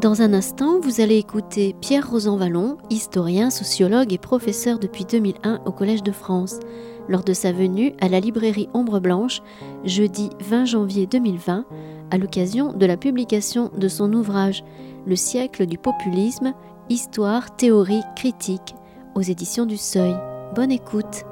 Dans un instant, vous allez écouter Pierre Rosanvallon, historien, sociologue et professeur depuis 2001 au Collège de France, lors de sa venue à la librairie Ombre Blanche, jeudi 20 janvier 2020, à l'occasion de la publication de son ouvrage Le siècle du populisme, histoire, théorie, critique, aux éditions du Seuil. Bonne écoute.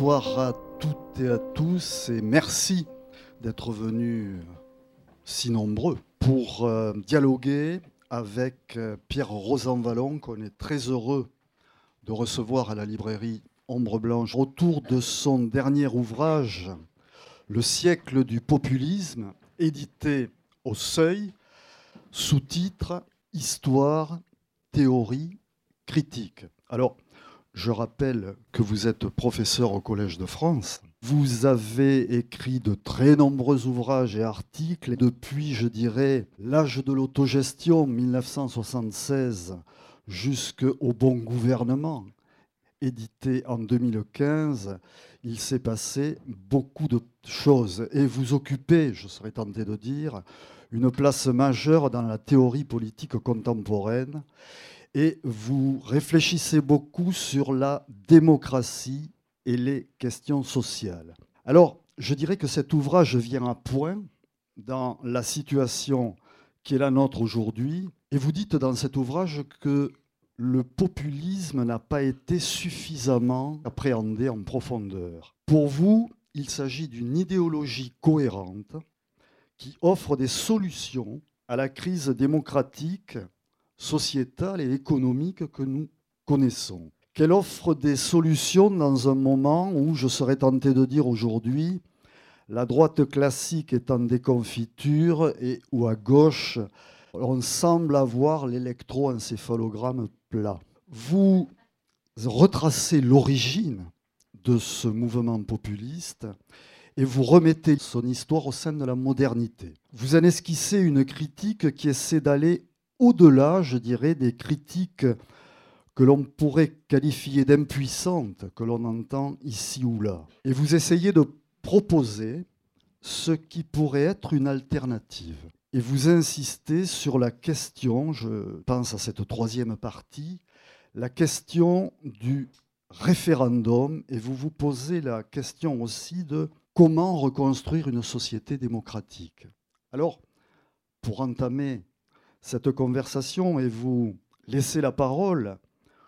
Bonsoir à toutes et à tous et merci d'être venus si nombreux pour euh, dialoguer avec euh, Pierre Rosanvallon qu'on est très heureux de recevoir à la librairie Ombre Blanche autour de son dernier ouvrage Le siècle du populisme édité au seuil sous-titre Histoire, théorie, critique. Alors, je rappelle que vous êtes professeur au Collège de France. Vous avez écrit de très nombreux ouvrages et articles. Depuis, je dirais, l'âge de l'autogestion, 1976, jusqu'au bon gouvernement, édité en 2015, il s'est passé beaucoup de choses. Et vous occupez, je serais tenté de dire, une place majeure dans la théorie politique contemporaine et vous réfléchissez beaucoup sur la démocratie et les questions sociales. Alors, je dirais que cet ouvrage vient à point dans la situation qui est la nôtre aujourd'hui, et vous dites dans cet ouvrage que le populisme n'a pas été suffisamment appréhendé en profondeur. Pour vous, il s'agit d'une idéologie cohérente qui offre des solutions à la crise démocratique sociétale et économique que nous connaissons. Qu'elle offre des solutions dans un moment où, je serais tenté de dire aujourd'hui, la droite classique est en déconfiture et où à gauche, on semble avoir l'électroencéphalogramme plat. Vous retracez l'origine de ce mouvement populiste et vous remettez son histoire au sein de la modernité. Vous en esquissez une critique qui essaie d'aller au-delà, je dirais, des critiques que l'on pourrait qualifier d'impuissantes, que l'on entend ici ou là. Et vous essayez de proposer ce qui pourrait être une alternative. Et vous insistez sur la question, je pense à cette troisième partie, la question du référendum, et vous vous posez la question aussi de comment reconstruire une société démocratique. Alors, pour entamer cette conversation et vous laisser la parole,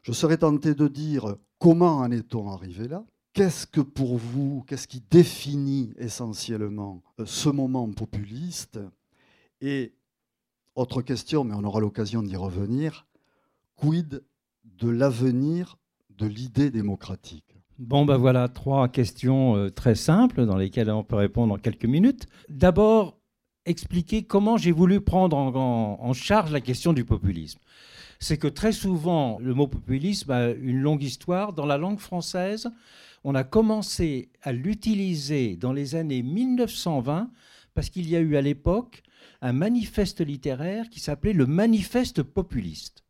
je serais tenté de dire comment en est-on arrivé là? Qu'est-ce que pour vous, qu'est-ce qui définit essentiellement euh, ce moment populiste? Et autre question, mais on aura l'occasion d'y revenir, quid de l'avenir de l'idée démocratique? Bon, ben voilà, trois questions euh, très simples dans lesquelles on peut répondre en quelques minutes. D'abord, expliquer comment j'ai voulu prendre en, charge la question du populisme. C'est que très souvent, le mot populisme a une longue histoire. Dans la langue française, on a commencé à l'utiliser dans les années 1920 parce qu'il y a eu à l'époque un manifeste littéraire qui s'appelait le manifeste populiste.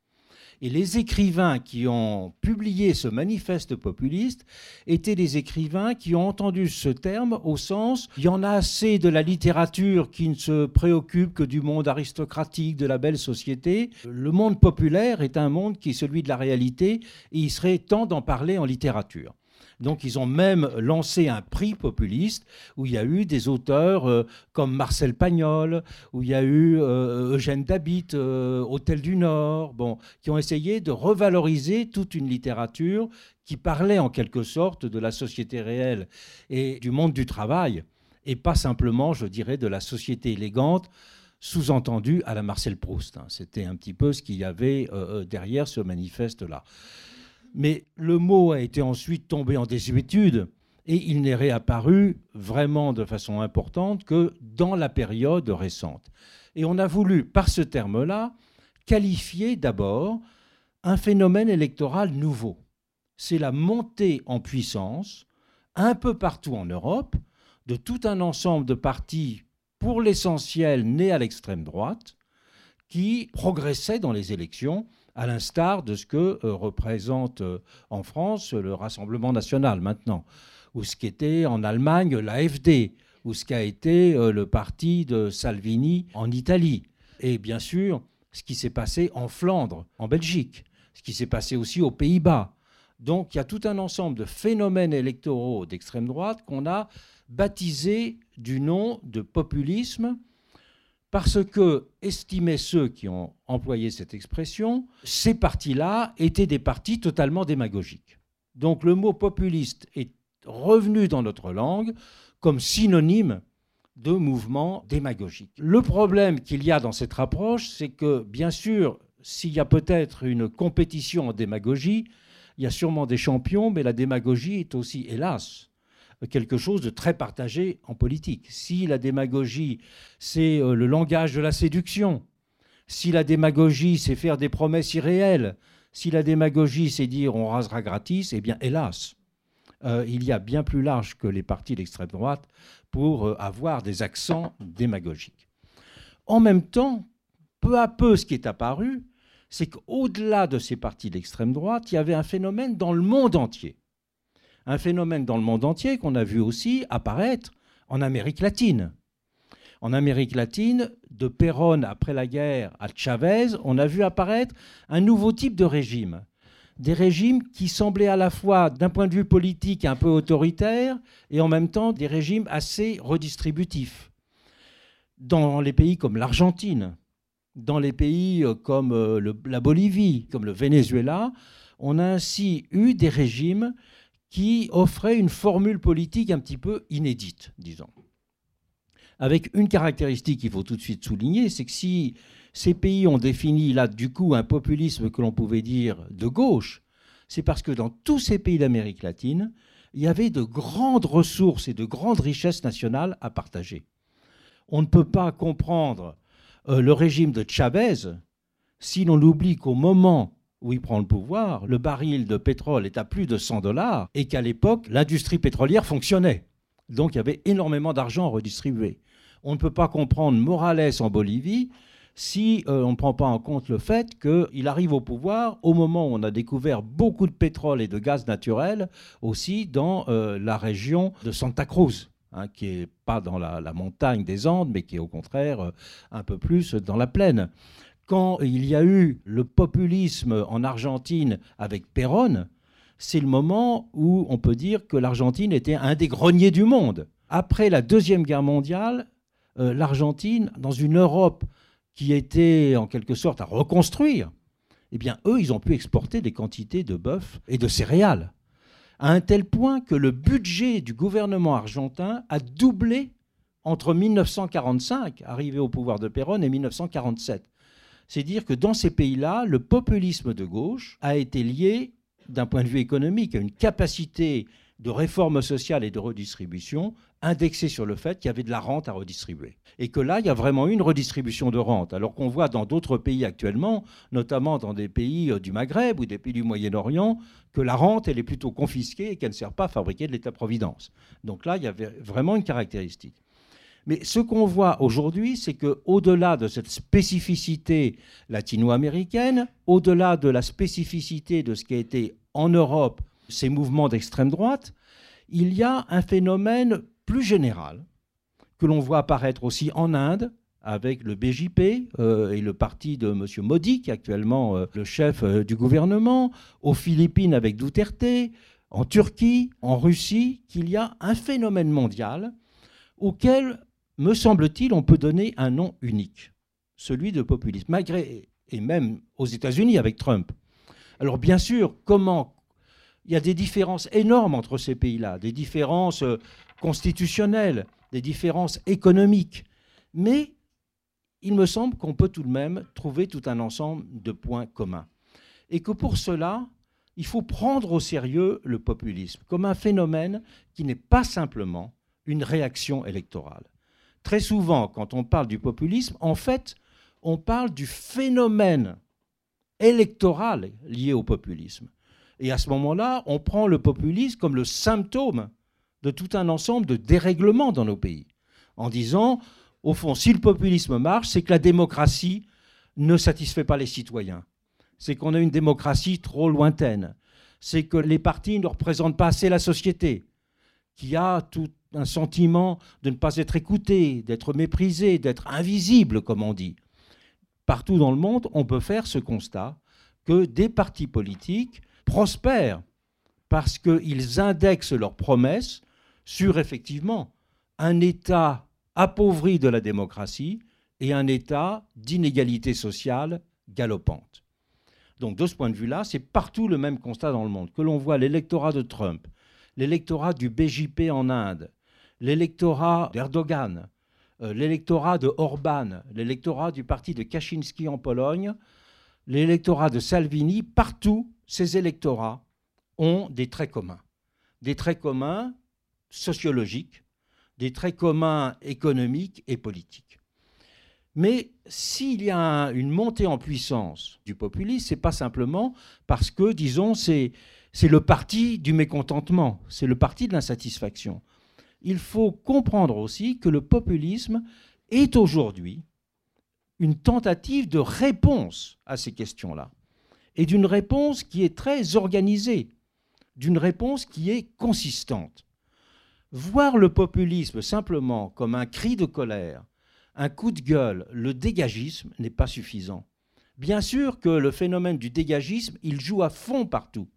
Et les écrivains qui ont publié ce manifeste populiste étaient des écrivains qui ont entendu ce terme au sens il y en a assez de la littérature qui ne se préoccupe que du monde aristocratique, de la belle société. Le monde populaire est un monde qui est celui de la réalité et il serait temps d'en parler en littérature. Donc ils ont même lancé un prix populiste où il y a eu des auteurs euh, comme Marcel Pagnol, où il y a eu euh, Eugène Dabit, euh, Hôtel du Nord, bon, qui ont essayé de revaloriser toute une littérature qui parlait en quelque sorte de la société réelle et du monde du travail, et pas simplement, je dirais, de la société élégante sous-entendu à la Marcel Proust. Hein. C'était un petit peu ce qu'il y avait derrière ce manifeste-là. Mais le mot a été ensuite tombé en désuétude et il n'est réapparu vraiment de façon importante que dans la période récente. Et on a voulu, par ce terme-là, qualifier d'abord un phénomène électoral nouveau. C'est la montée en puissance, un peu partout en Europe, de tout un ensemble de partis, pour l'essentiel nés à l'extrême droite, qui progressaient dans les élections à l'instar de ce que euh, représente euh, en France le Rassemblement national maintenant, ou ce qu'était en Allemagne l'AFD, ou ce qu'a été euh, le parti de Salvini en Italie. Et bien sûr, ce qui s'est passé en Flandre, en Belgique, ce qui s'est passé aussi aux Pays-Bas. Donc il y a tout un ensemble de phénomènes électoraux d'extrême droite qu'on a baptisé du nom de populisme parce que, estimaient ceux qui ont employé cette expression, ces partis-là étaient des partis totalement démagogiques. Donc le mot populiste est revenu dans notre langue comme synonyme de mouvement démagogique. Le problème qu'il y a dans cette approche, c'est que, bien sûr, s'il y a peut-être une compétition en démagogie, il y a sûrement des champions, mais la démagogie est aussi, hélas, quelque chose de très partagé en politique. Si la démagogie, c'est euh, le langage de la séduction, si la démagogie, c'est faire des promesses irréelles, si la démagogie, c'est dire on rasera gratis, eh bien, hélas, euh, il y a bien plus large que les partis d'extrême droite pour euh, avoir des accents démagogiques. En même temps, peu à peu, ce qui est apparu, c'est qu'au-delà de ces partis d'extrême droite, il y avait un phénomène dans le monde entier un phénomène dans le monde entier qu'on a vu aussi apparaître en Amérique latine. En Amérique latine, de Perón après la guerre à Chavez, on a vu apparaître un nouveau type de régime. Des régimes qui semblaient à la fois, d'un point de vue politique, un peu autoritaires et en même temps des régimes assez redistributifs. Dans les pays comme l'Argentine, dans les pays euh, comme euh, la Bolivie, comme le Venezuela, on a ainsi eu des régimes qui offrait une formule politique un petit peu inédite, disons. Avec une caractéristique qu'il faut tout de suite souligner, c'est que si ces pays ont défini là du coup un populisme que l'on pouvait dire de gauche, c'est parce que dans tous ces pays d'Amérique latine, il y avait de grandes ressources et de grandes richesses nationales à partager. On ne peut pas comprendre euh, le régime de Chavez si l'on oublie qu'au moment où il prend le pouvoir, le baril de pétrole est à plus de 100 dollars et qu'à l'époque, l'industrie pétrolière fonctionnait. Donc il y avait énormément d'argent à redistribuer. On ne peut pas comprendre Morales en Bolivie si euh, on ne prend pas en compte le fait qu'il arrive au pouvoir au moment où on a découvert beaucoup de pétrole et de gaz naturel aussi dans euh, la région de Santa Cruz. Hein, qui n'est pas dans la, montagne des Andes, mais qui est au contraire euh, un peu plus dans la plaine quand il y a eu le populisme en Argentine avec Perón, c'est le moment où on peut dire que l'Argentine était un des greniers du monde. Après la Deuxième Guerre mondiale, euh, l'Argentine, dans une Europe qui était en quelque sorte à reconstruire, eh bien, eux, ils ont pu exporter des quantités de bœuf et de céréales, à un tel point que le budget du gouvernement argentin a doublé entre 1945, arrivé au pouvoir de Perón, et 1947 c'est dire que dans ces pays-là, le populisme de gauche a été lié, d'un point de vue économique, à une capacité de réforme sociale et de redistribution indexée sur le fait qu'il y avait de la rente à redistribuer. Et que là, il y a vraiment une redistribution de rente, alors qu'on voit dans d'autres pays actuellement, notamment dans des pays euh, du Maghreb ou des pays du Moyen-Orient, que la rente, elle est plutôt confisquée et qu'elle ne sert pas à fabriquer de l'État-providence. Donc là, il y avait vraiment une caractéristique. Mais ce qu'on voit aujourd'hui, c'est qu'au-delà de cette spécificité latino-américaine, au-delà de la spécificité de ce qui a été en Europe ces mouvements d'extrême droite, il y a un phénomène plus général que l'on voit apparaître aussi en Inde avec le BJP euh, et le parti de M. Modi, qui est actuellement euh, le chef euh, du gouvernement, aux Philippines avec Duterte, en Turquie, en Russie, qu'il y a un phénomène mondial auquel, me semble-t-il, on peut donner un nom unique, celui de populisme, malgré, et même aux États-Unis avec Trump. Alors bien sûr, comment il y a des différences énormes entre ces pays-là, des différences euh, constitutionnelles, des différences économiques, mais il me semble qu'on peut tout de même trouver tout un ensemble de points communs. Et que pour cela, il faut prendre au sérieux le populisme comme un phénomène qui n'est pas simplement une réaction électorale. Très souvent, quand on parle du populisme, en fait, on parle du phénomène électoral lié au populisme. Et à ce moment-là, on prend le populisme comme le symptôme de tout un ensemble de dérèglements dans nos pays, en disant, au fond, si le populisme marche, c'est que la démocratie ne satisfait pas les citoyens. C'est qu'on a une démocratie trop lointaine. C'est que les partis ne représentent pas assez la société, qui a tout un sentiment de ne pas être écouté, d'être méprisé, d'être invisible, comme on dit. Partout dans le monde, on peut faire ce constat que des partis politiques prospèrent parce qu'ils indexent leurs promesses sur effectivement un État appauvri de la démocratie et un état d'inégalité sociale galopante. Donc de ce point de vue-là, c'est partout le même constat dans le monde. Que l'on voit l'électorat de Trump, l'électorat du BJP en Inde, l'électorat d'Erdogan, euh, l'électorat de Orban, l'électorat du parti de Kaczynski en Pologne, l'électorat de Salvini, partout ces électorats ont des traits communs. Des traits communs sociologiques, des traits communs économiques et politiques. Mais s'il y a une montée en puissance du populisme, ce n'est pas simplement parce que, disons, c'est le parti du mécontentement, c'est le parti de l'insatisfaction. Il faut comprendre aussi que le populisme est aujourd'hui une tentative de réponse à ces questions-là, et d'une réponse qui est très organisée, d'une réponse qui est consistante. Voir le populisme simplement comme un cri de colère, un coup de gueule, le dégagisme n'est pas suffisant. Bien sûr que le phénomène du dégagisme, il joue à fond partout.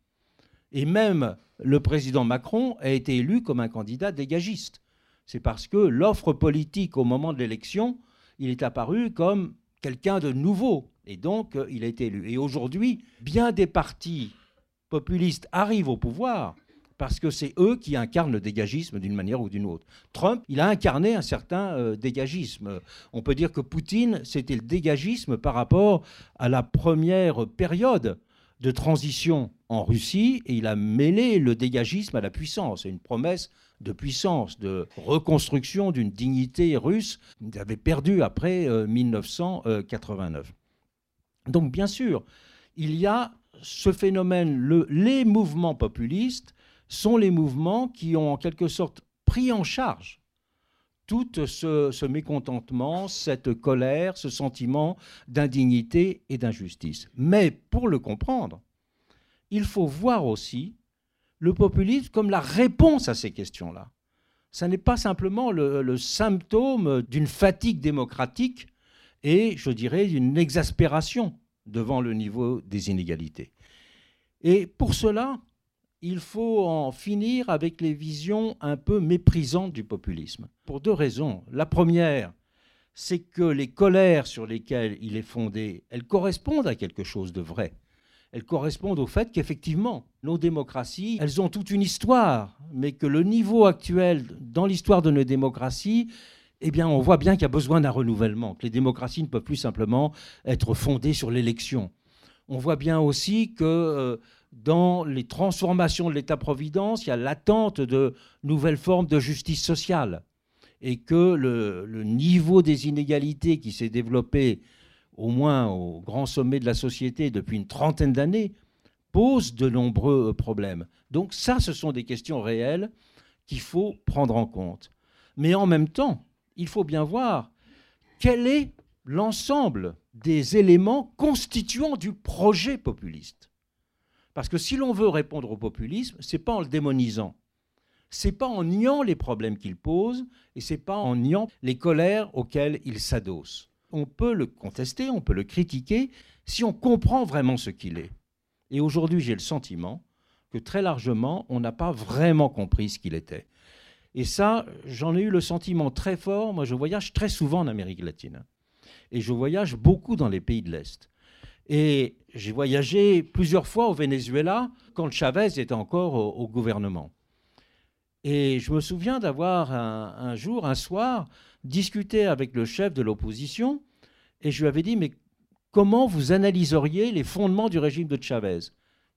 Et même le président Macron a été élu comme un candidat dégagiste. C'est parce que l'offre politique au moment de l'élection, il est apparu comme quelqu'un de nouveau. Et donc, il a été élu. Et aujourd'hui, bien des partis populistes arrivent au pouvoir parce que c'est eux qui incarnent le dégagisme d'une manière ou d'une autre. Trump, il a incarné un certain euh, dégagisme. On peut dire que Poutine, c'était le dégagisme par rapport à la première période de transition en Russie, et il a mêlé le dégagisme à la puissance. C'est une promesse de puissance, de reconstruction d'une dignité russe qu'il avait perdue après 1989. Euh, Donc bien sûr, il y a ce phénomène, le, les mouvements populistes sont les mouvements qui ont en quelque sorte pris en charge tout ce, mécontentement, cette colère, ce sentiment d'indignité et d'injustice. Mais pour le comprendre, il faut voir aussi le populisme comme la réponse à ces questions-là. Ce n'est pas simplement le symptôme d'une fatigue démocratique et, je dirais, d'une exaspération devant le niveau des inégalités. Et pour cela, il faut en finir avec les visions un peu méprisantes du populisme. Pour deux raisons. La première, c'est que les colères sur lesquelles il est fondé, elles correspondent à quelque chose de vrai. Elles correspondent au fait qu'effectivement, nos démocraties, elles ont toute une histoire, mais que le niveau actuel dans l'histoire de nos démocraties, eh bien, on voit bien qu'il y a besoin d'un renouvellement, que les démocraties ne peuvent plus simplement être fondées sur l'élection. On voit bien aussi que euh, dans les transformations de l'État-providence, il y a l'attente de nouvelles formes de justice sociale. Et que le, niveau des inégalités qui s'est développé, au moins au grand sommet de la société depuis une trentaine d'années, pose de nombreux problèmes. Donc ça, ce sont des questions réelles qu'il faut prendre en compte. Mais en même temps, il faut bien voir quel est l'ensemble des éléments constituants du projet populiste. Parce que si l'on veut répondre au populisme, c'est pas en le démonisant, c'est pas en niant les problèmes qu'il pose, et c'est pas en niant les colères auxquelles il s'adosse. On peut le contester, on peut le critiquer, si on comprend vraiment ce qu'il est. Et aujourd'hui, j'ai le sentiment que très largement, on n'a pas vraiment compris ce qu'il était. Et ça, j'en ai eu le sentiment très fort. Moi, je voyage très souvent en Amérique latine. Et je voyage beaucoup dans les pays de l'Est. Et j'ai voyagé plusieurs fois au Venezuela quand Chavez était encore au, gouvernement. Et je me souviens d'avoir un, jour, un soir, discuté avec le chef de l'opposition et je lui avais dit, mais comment vous analyseriez les fondements du régime de Chavez?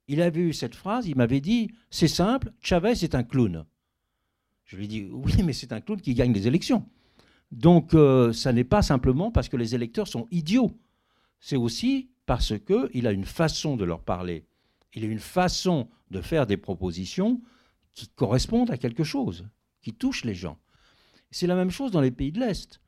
Il avait eu cette phrase, il m'avait dit, c'est simple, Chavez est un clown. Je lui ai dit, oui, mais c'est un clown qui gagne les élections. Donc, euh, ça n'est pas simplement parce que les électeurs sont idiots. C'est aussi parce qu'il a une façon de leur parler. Il a une façon de faire des propositions qui correspondent à quelque chose, qui touchent les gens. C'est la même chose dans les pays de l'Est.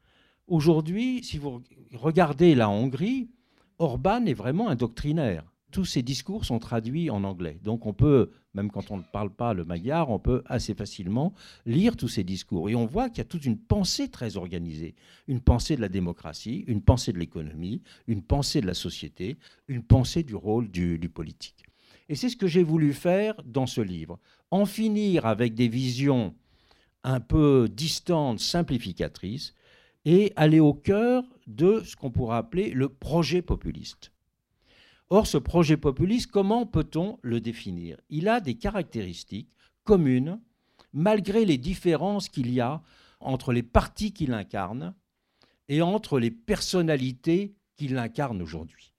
Aujourd'hui, si vous regardez la Hongrie, Orban est vraiment un doctrinaire. Tous ses discours sont traduits en anglais. Donc on peut, même quand on ne parle pas le magyar, on peut assez facilement lire tous ces discours. Et on voit qu'il y a toute une pensée très organisée. Une pensée de la démocratie, une pensée de l'économie, une pensée de la société, une pensée du rôle du politique. Et c'est ce que j'ai voulu faire dans ce livre. En finir avec des visions un peu distantes, simplificatrices, et aller au cœur de ce qu'on pourrait appeler le projet populiste. Or, ce projet populiste, comment peut-on le définir? Il a des caractéristiques communes, malgré les différences qu'il y a entre les partis qu'il incarne et entre les personnalités qu'il incarne aujourd'hui.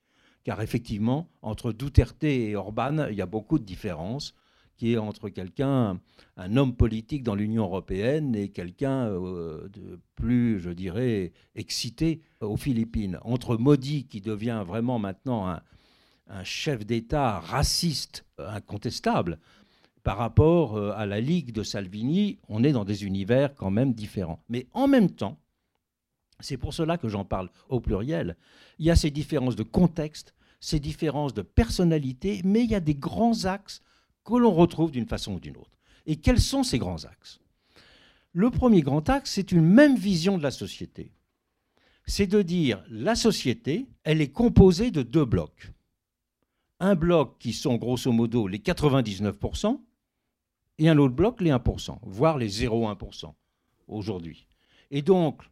Car effectivement, entre Duterte et Orban, il y a beaucoup de différences qui est entre quelqu'un, un homme politique dans l'Union européenne et quelqu'un euh, de plus, je dirais, excité aux Philippines. Entre Modi, qui devient vraiment maintenant un, un chef d'État raciste incontestable, par rapport euh, à la Ligue de Salvini, on est dans des univers quand même différents. Mais en même temps, c'est pour cela que j'en parle au pluriel, il y a ces différences de contexte, ces différences de personnalité, mais il y a des grands axes que l'on retrouve d'une façon ou d'une autre. Et quels sont ces grands axes? Le premier grand axe, c'est une même vision de la société. C'est de dire la société, elle est composée de deux blocs. Un bloc qui sont grosso modo les 99% et un autre bloc les 1%, voire les 0,1% aujourd'hui. Et donc,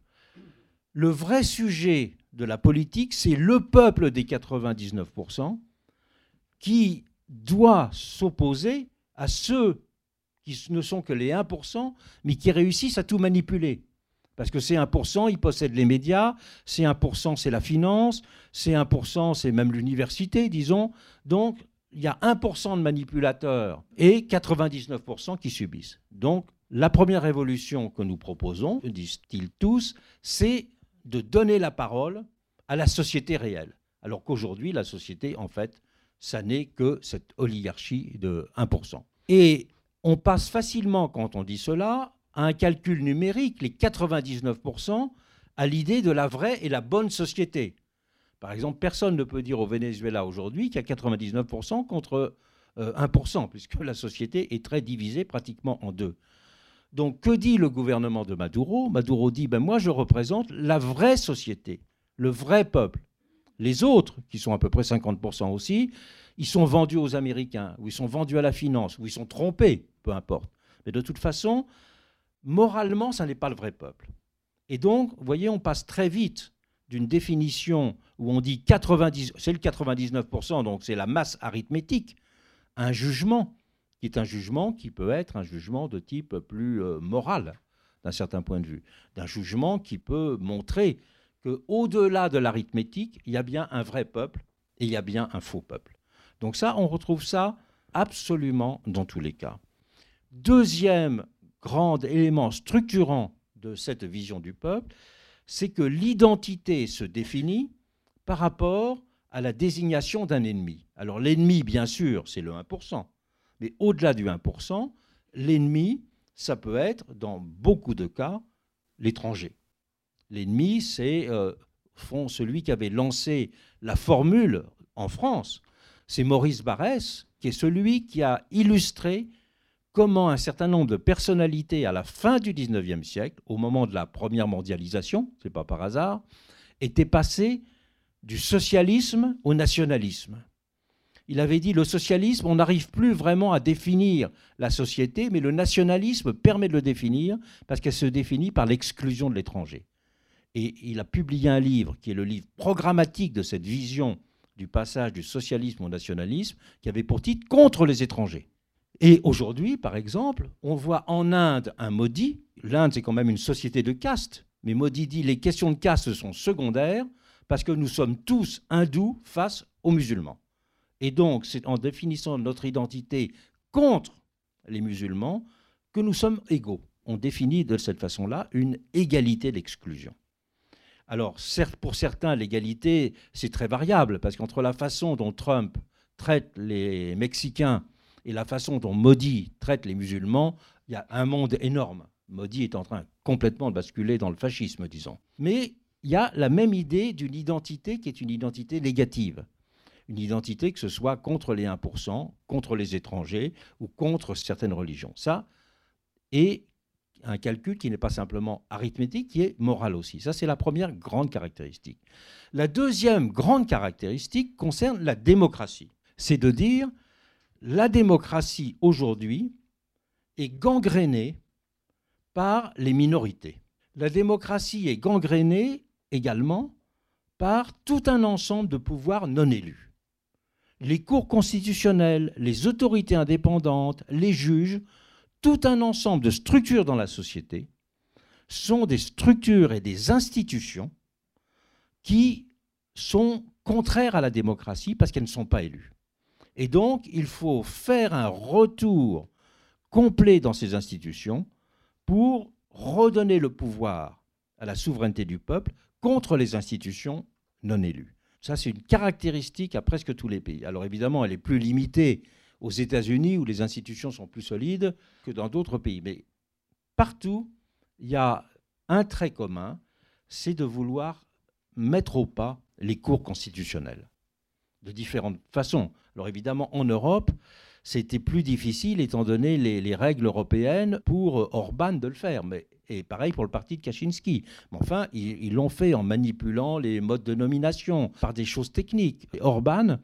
le vrai sujet de la politique, c'est le peuple des 99% qui doit s'opposer à ceux qui ne sont que les 1%, mais qui réussissent à tout manipuler. Parce que ces 1%, ils possèdent les médias, ces 1%, c'est la finance, ces 1%, c'est même l'université, disons. Donc, il y a 1% de manipulateurs et 99% qui subissent. Donc, la première révolution que nous proposons, disent-ils tous, c'est de donner la parole à la société réelle. Alors qu'aujourd'hui, la société, en fait, ça n'est que cette oligarchie de 1%. Et on passe facilement, quand on dit cela, à un calcul numérique, les 99%, à l'idée de la vraie et la bonne société. Par exemple, personne ne peut dire au Venezuela aujourd'hui qu'il y a 99% contre 1%, euh, puisque la société est très divisée pratiquement en deux. Donc que dit le gouvernement de Maduro? Maduro dit, ben moi je représente la vraie société, le vrai peuple. Les autres, qui sont à peu près 50% aussi, ils sont vendus aux Américains, ou ils sont vendus à la finance, ou ils sont trompés, peu importe. Mais de toute façon, moralement, ça n'est pas le vrai peuple. Et donc, vous voyez, on passe très vite d'une définition où on dit 90, c'est le 99%, donc c'est la masse arithmétique, un jugement qui est un jugement qui peut être un jugement de type plus euh, moral d'un certain point de vue, d'un jugement qui peut montrer qu'au-delà de l'arithmétique, il y a bien un vrai peuple et il y a bien un faux peuple. Donc ça, on retrouve ça absolument dans tous les cas. Deuxième grand élément structurant de cette vision du peuple, c'est que l'identité se définit par rapport à la désignation d'un ennemi. Alors l'ennemi, bien sûr, c'est le 1%, mais au-delà du 1%, l'ennemi, ça peut être, dans beaucoup de cas, l'étranger. L'ennemi, c'est euh, celui qui avait lancé la formule en France. C'est Maurice Barrès, qui est celui qui a illustré comment un certain nombre de personnalités à la fin du XIXe siècle, au moment de la première mondialisation, ce n'est pas par hasard, étaient passées du socialisme au nationalisme. Il avait dit le socialisme, on n'arrive plus vraiment à définir la société, mais le nationalisme permet de le définir parce qu'elle se définit par l'exclusion de l'étranger. Et il a publié un livre qui est le livre programmatique de cette vision du passage du socialisme au nationalisme, qui avait pour titre Contre les étrangers. Et aujourd'hui, par exemple, on voit en Inde un maudit. L'Inde, c'est quand même une société de caste. Mais maudit dit les questions de caste sont secondaires parce que nous sommes tous hindous face aux musulmans. Et donc, c'est en définissant notre identité contre les musulmans que nous sommes égaux. On définit de cette façon-là une égalité d'exclusion. Alors, certes, pour certains, l'égalité, c'est très variable, parce qu'entre la façon dont Trump traite les Mexicains et la façon dont Modi traite les musulmans, il y a un monde énorme. Modi est en train complètement de basculer dans le fascisme, disons. Mais il y a la même idée d'une identité qui est une identité négative une identité, que ce soit contre les 1%, contre les étrangers ou contre certaines religions. Ça, et un calcul qui n'est pas simplement arithmétique, qui est moral aussi. Ça, c'est la première grande caractéristique. La deuxième grande caractéristique concerne la démocratie. C'est de dire, la démocratie aujourd'hui est gangrénée par les minorités. La démocratie est gangrénée également par tout un ensemble de pouvoirs non élus les cours constitutionnelles, les autorités indépendantes, les juges, tout un ensemble de structures dans la société sont des structures et des institutions qui sont contraires à la démocratie parce qu'elles ne sont pas élues. Et donc, il faut faire un retour complet dans ces institutions pour redonner le pouvoir à la souveraineté du peuple contre les institutions non élues. Ça, c'est une caractéristique à presque tous les pays. Alors évidemment, elle est plus limitée aux États-Unis où les institutions sont plus solides que dans d'autres pays. Mais partout, il y a un trait commun, c'est de vouloir mettre au pas les cours constitutionnels de différentes façons. Alors évidemment, en Europe, c'était plus difficile étant donné les, les, règles européennes pour Orban de le faire. Mais et pareil pour le parti de Kaczynski. Mais enfin, ils l'ont fait en manipulant les modes de nomination, par des choses techniques. Orban,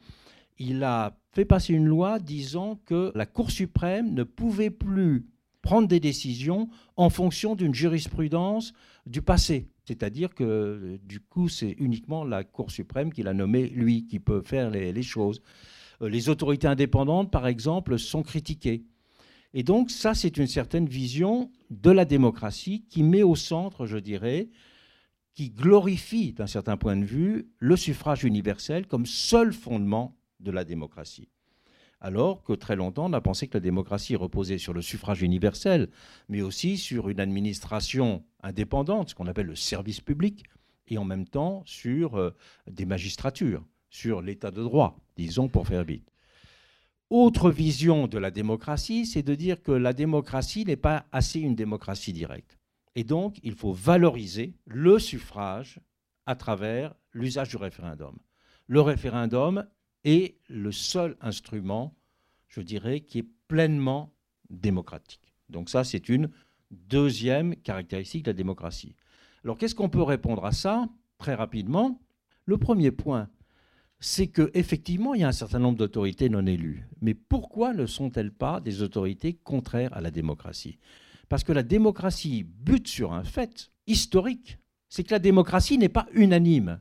il a fait passer une loi disant que la Cour suprême ne pouvait plus prendre des décisions en fonction d'une jurisprudence du passé. C'est-à-dire que du coup, c'est uniquement la Cour suprême qui l'a nommé, lui, qui peut faire les, les choses. Euh, les autorités indépendantes, par exemple, sont critiquées. Et donc ça, c'est une certaine vision de la démocratie qui met au centre, je dirais, qui glorifie d'un certain point de vue le suffrage universel comme seul fondement de la démocratie. Alors que très longtemps, on a pensé que la démocratie reposait sur le suffrage universel, mais aussi sur une administration indépendante, ce qu'on appelle le service public, et en même temps sur euh, des magistratures, sur l'état de droit, disons pour faire vite. Autre vision de la démocratie, c'est de dire que la démocratie n'est pas assez une démocratie directe. Et donc, il faut valoriser le suffrage à travers l'usage du référendum. Le référendum est le seul instrument, je dirais, qui est pleinement démocratique. Donc ça, c'est une deuxième caractéristique de la démocratie. Alors, qu'est-ce qu'on peut répondre à ça Très rapidement, le premier point, c'est qu'effectivement, il y a un certain nombre d'autorités non élues. Mais pourquoi ne sont-elles pas des autorités contraires à la démocratie? Parce que la démocratie bute sur un fait historique, c'est que la démocratie n'est pas unanime.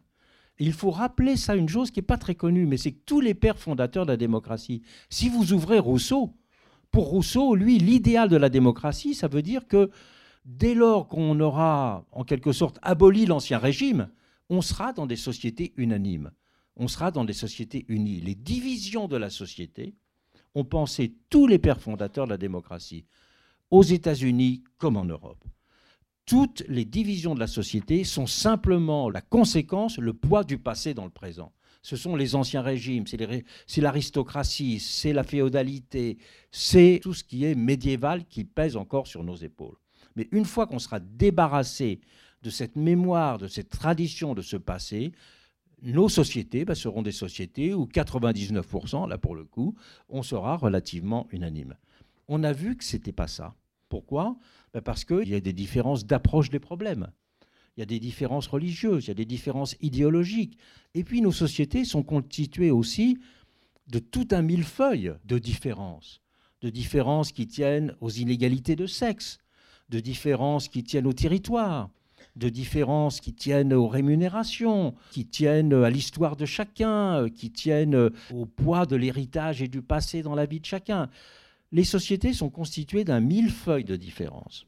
Il faut rappeler ça, une chose qui n'est pas très connue, mais c'est que tous les pères fondateurs de la démocratie, si vous ouvrez Rousseau, pour Rousseau, lui, l'idéal de la démocratie, ça veut dire que dès lors qu'on aura, en quelque sorte, aboli l'Ancien Régime, on sera dans des sociétés unanimes on sera dans des sociétés unies. Les divisions de la société ont pensé tous les pères fondateurs de la démocratie, aux États-Unis comme en Europe. Toutes les divisions de la société sont simplement la conséquence, le poids du passé dans le présent. Ce sont les anciens régimes, c'est l'aristocratie, c'est la féodalité, c'est tout ce qui est médiéval qui pèse encore sur nos épaules. Mais une fois qu'on sera débarrassé de cette mémoire, de cette tradition, de ce passé, nos sociétés bah, seront des sociétés où 99%, là pour le coup, on sera relativement unanime. On a vu que ce n'était pas ça. Pourquoi? Parce qu'il y a des différences d'approche des problèmes. Il y a des différences religieuses, il y a des différences idéologiques. Et puis nos sociétés sont constituées aussi de tout un millefeuille de différences, de différences qui tiennent aux inégalités de sexe, de différences qui tiennent au territoire, de différences qui tiennent aux rémunérations, qui tiennent à l'histoire de chacun, qui tiennent au poids de l'héritage et du passé dans la vie de chacun. Les sociétés sont constituées d'un millefeuille de différences.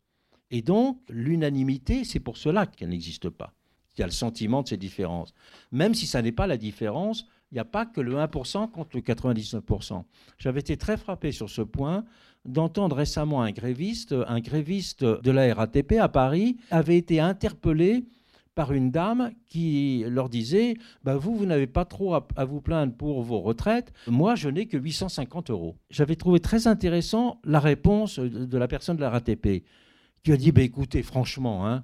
Et donc, l'unanimité, c'est pour cela qu'elle n'existe pas. Il y a le sentiment de ces différences. Même si ça n'est pas la différence, il n'y a pas que le 1% contre le 99%. J'avais été très frappé sur ce point d'entendre récemment un gréviste, un gréviste de la RATP à Paris, avait été interpellé par une dame qui leur disait bah Vous, vous n'avez pas trop à, vous plaindre pour vos retraites. Moi, je n'ai que 850 euros. J'avais trouvé très intéressant la réponse de la personne de la RATP qui a dit bah, Écoutez, franchement, hein,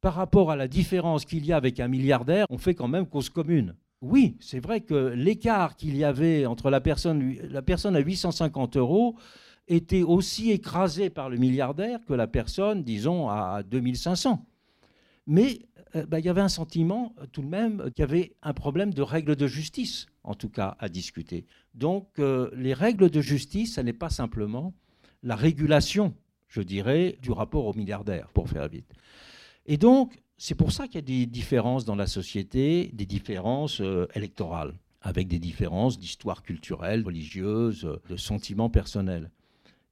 par rapport à la différence qu'il y a avec un milliardaire, on fait quand même cause commune. Oui, c'est vrai que l'écart qu'il y avait entre la personne, la personne à 850 euros était aussi écrasé par le milliardaire que la personne, disons, à 2500. Mais euh, bah, il y avait un sentiment euh, tout de même qu'il y avait un problème de règles de justice, en tout cas, à discuter. Donc euh, les règles de justice, ce n'est pas simplement la régulation, je dirais, du rapport au milliardaire, pour faire vite. Et donc, c'est pour ça qu'il y a des différences dans la société, des différences électorales, avec des différences d'histoire culturelle, religieuse, de sentiments personnels.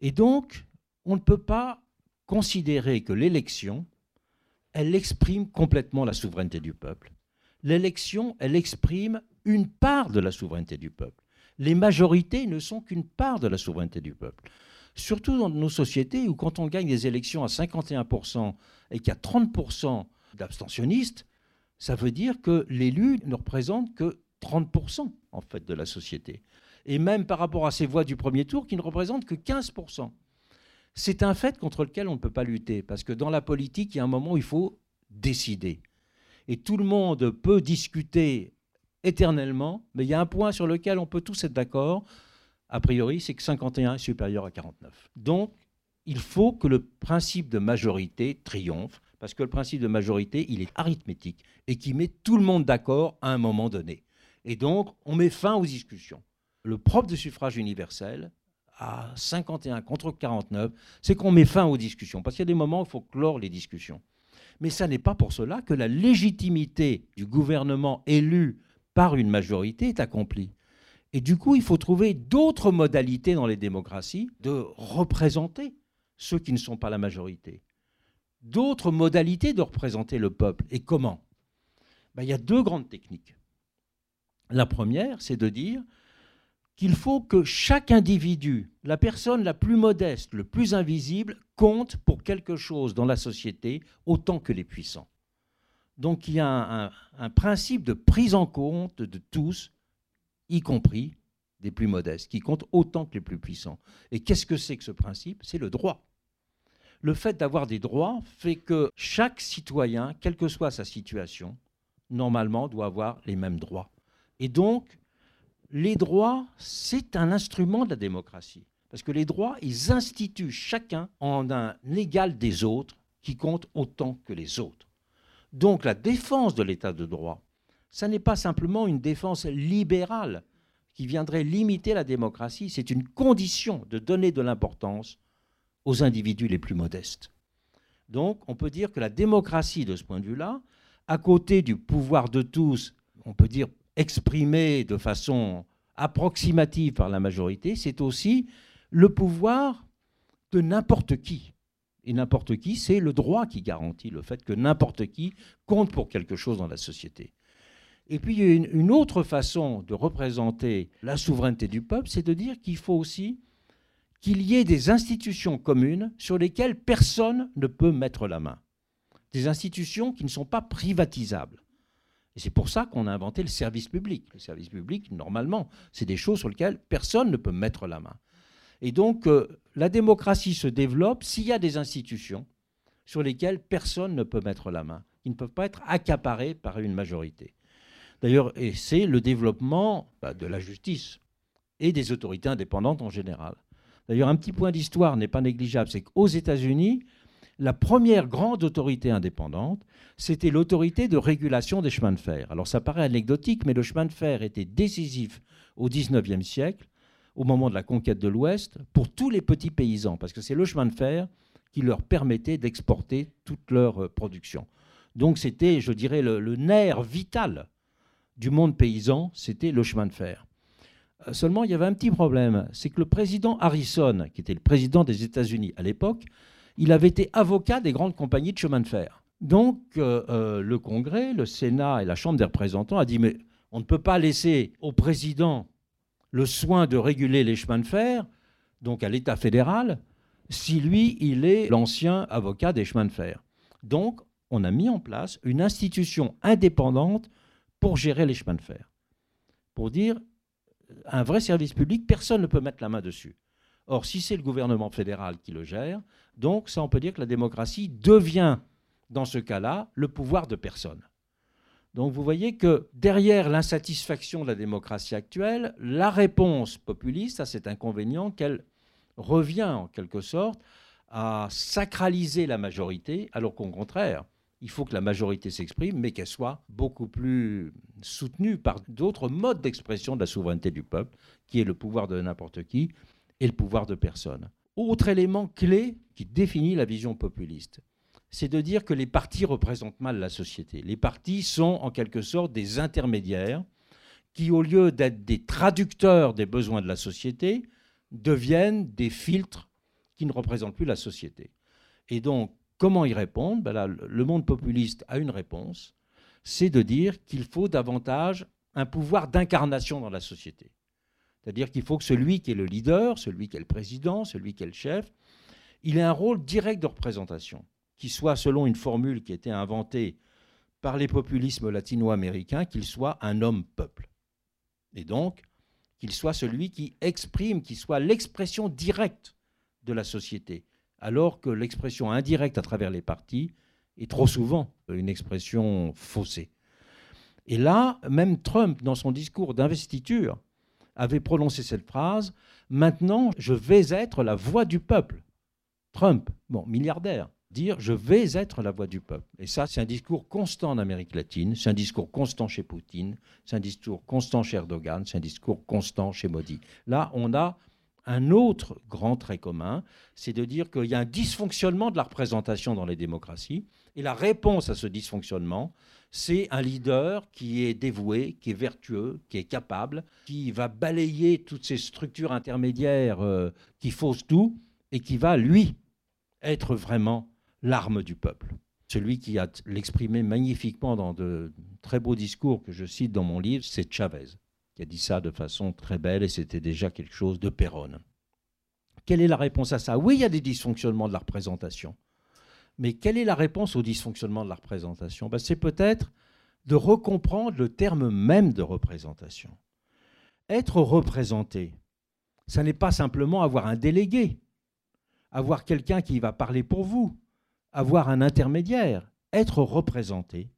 Et donc, on ne peut pas considérer que l'élection, elle exprime complètement la souveraineté du peuple. L'élection, elle exprime une part de la souveraineté du peuple. Les majorités ne sont qu'une part de la souveraineté du peuple. Surtout dans nos sociétés où quand on gagne des élections à 51% et qu'il y a 30% d'abstentionnistes, ça veut dire que l'élu ne représente que 30% en fait de la société et même par rapport à ces voix du premier tour qui ne représentent que 15%. C'est un fait contre lequel on ne peut pas lutter, parce que dans la politique, il y a un moment où il faut décider. Et tout le monde peut discuter éternellement, mais il y a un point sur lequel on peut tous être d'accord, a priori, c'est que 51 est supérieur à 49. Donc, il faut que le principe de majorité triomphe, parce que le principe de majorité, il est arithmétique et qui met tout le monde d'accord à un moment donné. Et donc, on met fin aux discussions le propre du suffrage universel, à 51 contre 49, c'est qu'on met fin aux discussions. Parce qu'il y a des moments où il faut clore les discussions. Mais ça n'est pas pour cela que la légitimité du gouvernement élu par une majorité est accomplie. Et du coup, il faut trouver d'autres modalités dans les démocraties de représenter ceux qui ne sont pas la majorité. D'autres modalités de représenter le peuple. Et comment? Ben, Il y a deux grandes techniques. La première, c'est de dire qu'il faut que chaque individu, la personne la plus modeste, le plus invisible, compte pour quelque chose dans la société autant que les puissants. Donc il y a un, principe de prise en compte de tous, y compris des plus modestes, qui comptent autant que les plus puissants. Et qu'est-ce que c'est que ce principe? C'est le droit. Le fait d'avoir des droits fait que chaque citoyen, quelle que soit sa situation, normalement doit avoir les mêmes droits. Et donc, les droits, c'est un instrument de la démocratie. Parce que les droits, ils instituent chacun en un égal des autres qui compte autant que les autres. Donc la défense de l'état de droit, ça n'est pas simplement une défense libérale qui viendrait limiter la démocratie, c'est une condition de donner de l'importance aux individus les plus modestes. Donc on peut dire que la démocratie, de ce point de vue-là, à côté du pouvoir de tous, on peut dire exprimé de façon approximative par la majorité, c'est aussi le pouvoir de n'importe qui. Et n'importe qui, c'est le droit qui garantit le fait que n'importe qui compte pour quelque chose dans la société. Et puis, il y a une, autre façon de représenter la souveraineté du peuple, c'est de dire qu'il faut aussi qu'il y ait des institutions communes sur lesquelles personne ne peut mettre la main. Des institutions qui ne sont pas privatisables. Et c'est pour ça qu'on a inventé le service public. Le service public, normalement, c'est des choses sur lesquelles personne ne peut mettre la main. Et donc, euh, la démocratie se développe s'il y a des institutions sur lesquelles personne ne peut mettre la main, qui ne peuvent pas être accaparées par une majorité. D'ailleurs, et c'est le développement bah, de la justice et des autorités indépendantes en général. D'ailleurs, un petit point d'histoire n'est pas négligeable, c'est qu'aux États-Unis, la première grande autorité indépendante, c'était l'autorité de régulation des chemins de fer. Alors ça paraît anecdotique, mais le chemin de fer était décisif au XIXe siècle, au moment de la conquête de l'Ouest, pour tous les petits paysans, parce que c'est le chemin de fer qui leur permettait d'exporter toute leur euh, production. Donc c'était, je dirais, le, nerf vital du monde paysan, c'était le chemin de fer. Euh, seulement, il y avait un petit problème, c'est que le président Harrison, qui était le président des États-Unis à l'époque, il avait été avocat des grandes compagnies de chemin de fer. Donc, euh, euh, le Congrès, le Sénat et la Chambre des représentants a dit mais on ne peut pas laisser au président le soin de réguler les chemins de fer, donc à l'État fédéral, si lui, il est l'ancien avocat des chemins de fer. Donc, on a mis en place une institution indépendante pour gérer les chemins de fer. Pour dire, un vrai service public, personne ne peut mettre la main dessus. Or, si c'est le gouvernement fédéral qui le gère, donc ça, on peut dire que la démocratie devient, dans ce cas-là, le pouvoir de personne. Donc vous voyez que derrière l'insatisfaction de la démocratie actuelle, la réponse populiste à cet inconvénient qu'elle revient en quelque sorte à sacraliser la majorité, alors qu'au contraire, il faut que la majorité s'exprime, mais qu'elle soit beaucoup plus soutenue par d'autres modes d'expression de la souveraineté du peuple, qui est le pouvoir de n'importe qui et le pouvoir de personne. Autre élément clé qui définit la vision populiste, c'est de dire que les partis représentent mal la société. Les partis sont en quelque sorte des intermédiaires qui, au lieu d'être des traducteurs des besoins de la société, deviennent des filtres qui ne représentent plus la société. Et donc, Comment y répondre? Ben Le monde populiste a une réponse, c'est de dire qu'il faut davantage un pouvoir d'incarnation dans la société. C'est-à-dire qu'il faut que celui qui est le leader, celui qui est le président, celui qui est le chef, il ait un rôle direct de représentation, qui soit, selon une formule qui a été inventée par les populismes latino-américains, qu'il soit un homme-peuple. Et donc, qu'il soit celui qui exprime, qui soit l'expression directe de la société, alors que l'expression indirecte à travers les partis est trop souvent une expression faussée. Et là, même Trump, dans son discours d'investiture, avait prononcé cette phrase Maintenant, je vais être la voix du peuple. Trump, bon, milliardaire, dire je vais être la voix du peuple. Et ça, c'est un discours constant en Amérique latine, c'est un discours constant chez Poutine, c'est un discours constant chez Erdogan, c'est un discours constant chez Modi. Là, on a un autre grand trait commun, c'est de dire qu'il y a un dysfonctionnement de la représentation dans les démocraties, et la réponse à ce dysfonctionnement, c'est un leader qui est dévoué, qui est vertueux, qui est capable, qui va balayer toutes ces structures intermédiaires euh, qui faussent tout, et qui va, lui, être vraiment l'arme du peuple. Celui qui a l'exprimé magnifiquement dans de très beaux discours que je cite dans mon livre, c'est Chavez qui a dit ça de façon très belle et c'était déjà quelque chose de péronne. Quelle est la réponse à ça? Oui, il y a des dysfonctionnements de la représentation. Mais quelle est la réponse au dysfonctionnement de la représentation? Ben, C'est peut-être de recomprendre le terme même de représentation. Être représenté, ça n'est pas simplement avoir un délégué, avoir quelqu'un qui va parler pour vous, avoir un intermédiaire. Être représenté,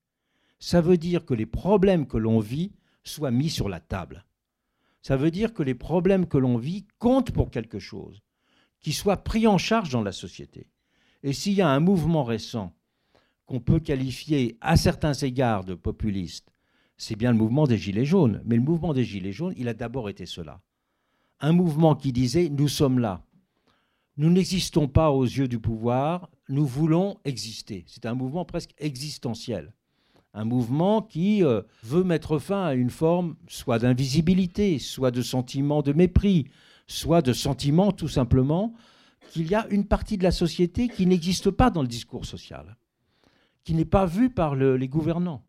ça veut dire que les problèmes que l'on vit soient mis sur la table. Ça veut dire que les problèmes que l'on vit comptent pour quelque chose, qu'ils soient pris en charge dans la société. Et s'il y a un mouvement récent qu'on peut qualifier à certains égards de populiste, c'est bien le mouvement des Gilets jaunes. Mais le mouvement des Gilets jaunes, il a d'abord été cela. Un mouvement qui disait nous sommes là. Nous n'existons pas aux yeux du pouvoir, nous voulons exister. C'est un mouvement presque existentiel un mouvement qui euh, veut mettre fin à une forme soit d'invisibilité, soit de sentiment de mépris, soit de sentiment tout simplement qu'il y a une partie de la société qui n'existe pas dans le discours social, qui n'est pas vue par les gouvernants.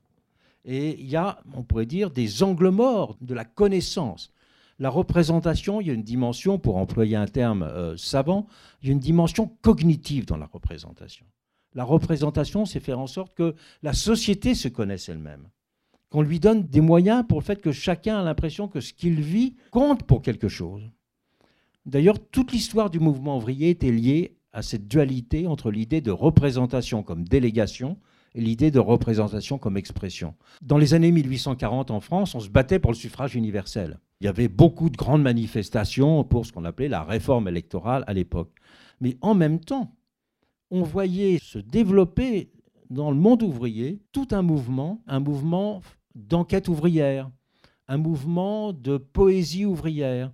Et il y a, on pourrait dire, des angles morts de la connaissance. La représentation, il y a une dimension, pour employer un terme euh, savant, il y a une dimension cognitive dans la représentation. La représentation, c'est faire en sorte que la société se connaisse elle-même, qu'on lui donne des moyens pour le fait que chacun a l'impression que ce qu'il vit compte pour quelque chose. D'ailleurs, toute l'histoire du mouvement ouvrier était liée à cette dualité entre l'idée de représentation comme délégation et l'idée de représentation comme expression. Dans les années 1840 en France, on se battait pour le suffrage universel. Il y avait beaucoup de grandes manifestations pour ce qu'on appelait la réforme électorale à l'époque. Mais en même temps, on voyait se développer dans le monde ouvrier tout un mouvement, un mouvement d'enquête ouvrière, un mouvement de poésie ouvrière.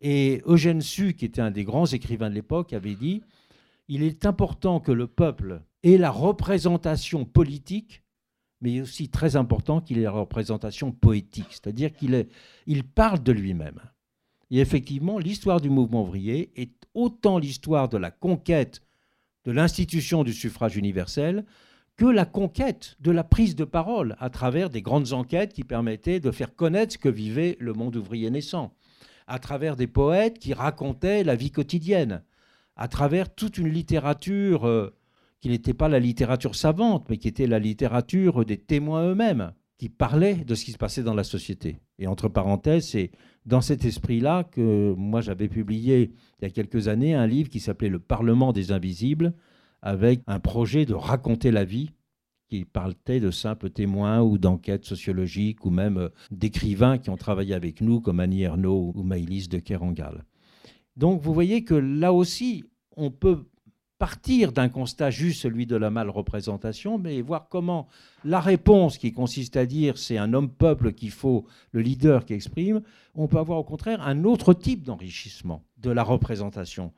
Et Eugène Sue, qui était un des grands écrivains de l'époque, avait dit il est important que le peuple ait la représentation politique, mais aussi très important qu'il ait la représentation poétique, c'est-à-dire qu'il il parle de lui-même. Et effectivement, l'histoire du mouvement ouvrier est autant l'histoire de la conquête de l'institution du suffrage universel que la conquête de la prise de parole à travers des grandes enquêtes qui permettaient de faire connaître ce que vivait le monde ouvrier naissant, à travers des poètes qui racontaient la vie quotidienne, à travers toute une littérature euh, qui n'était pas la littérature savante, mais qui était la littérature des témoins eux-mêmes, qui parlaient de ce qui se passait dans la société. Et entre parenthèses, c'est dans cet esprit-là que moi j'avais publié il y a quelques années un livre qui s'appelait Le Parlement des Invisibles, avec un projet de raconter la vie qui parlait de simples témoins ou d'enquêtes sociologiques ou même euh, d'écrivains qui ont travaillé avec nous comme Annie Ernaux ou Maïlis de Kerangal. Donc vous voyez que là aussi, on peut partir d'un constat juste, celui de la mal-représentation, mais voir comment la réponse qui consiste à dire c'est un homme-peuple qu'il faut, le leader qui exprime, on peut avoir au contraire un autre type d'enrichissement de la représentation.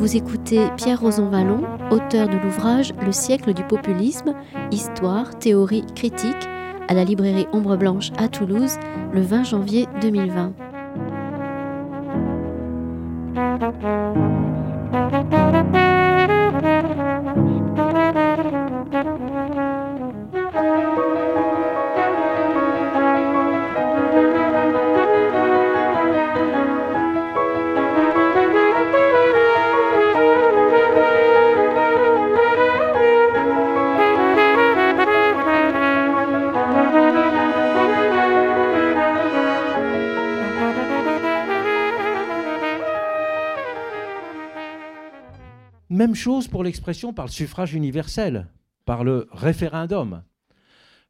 Vous écoutez Pierre Rosanvallon, auteur de l'ouvrage Le siècle du populisme, histoire, théorie, critique, à la librairie Ombre Blanche à Toulouse le 20 janvier 2020. Même chose pour l'expression par le suffrage universel, par le référendum.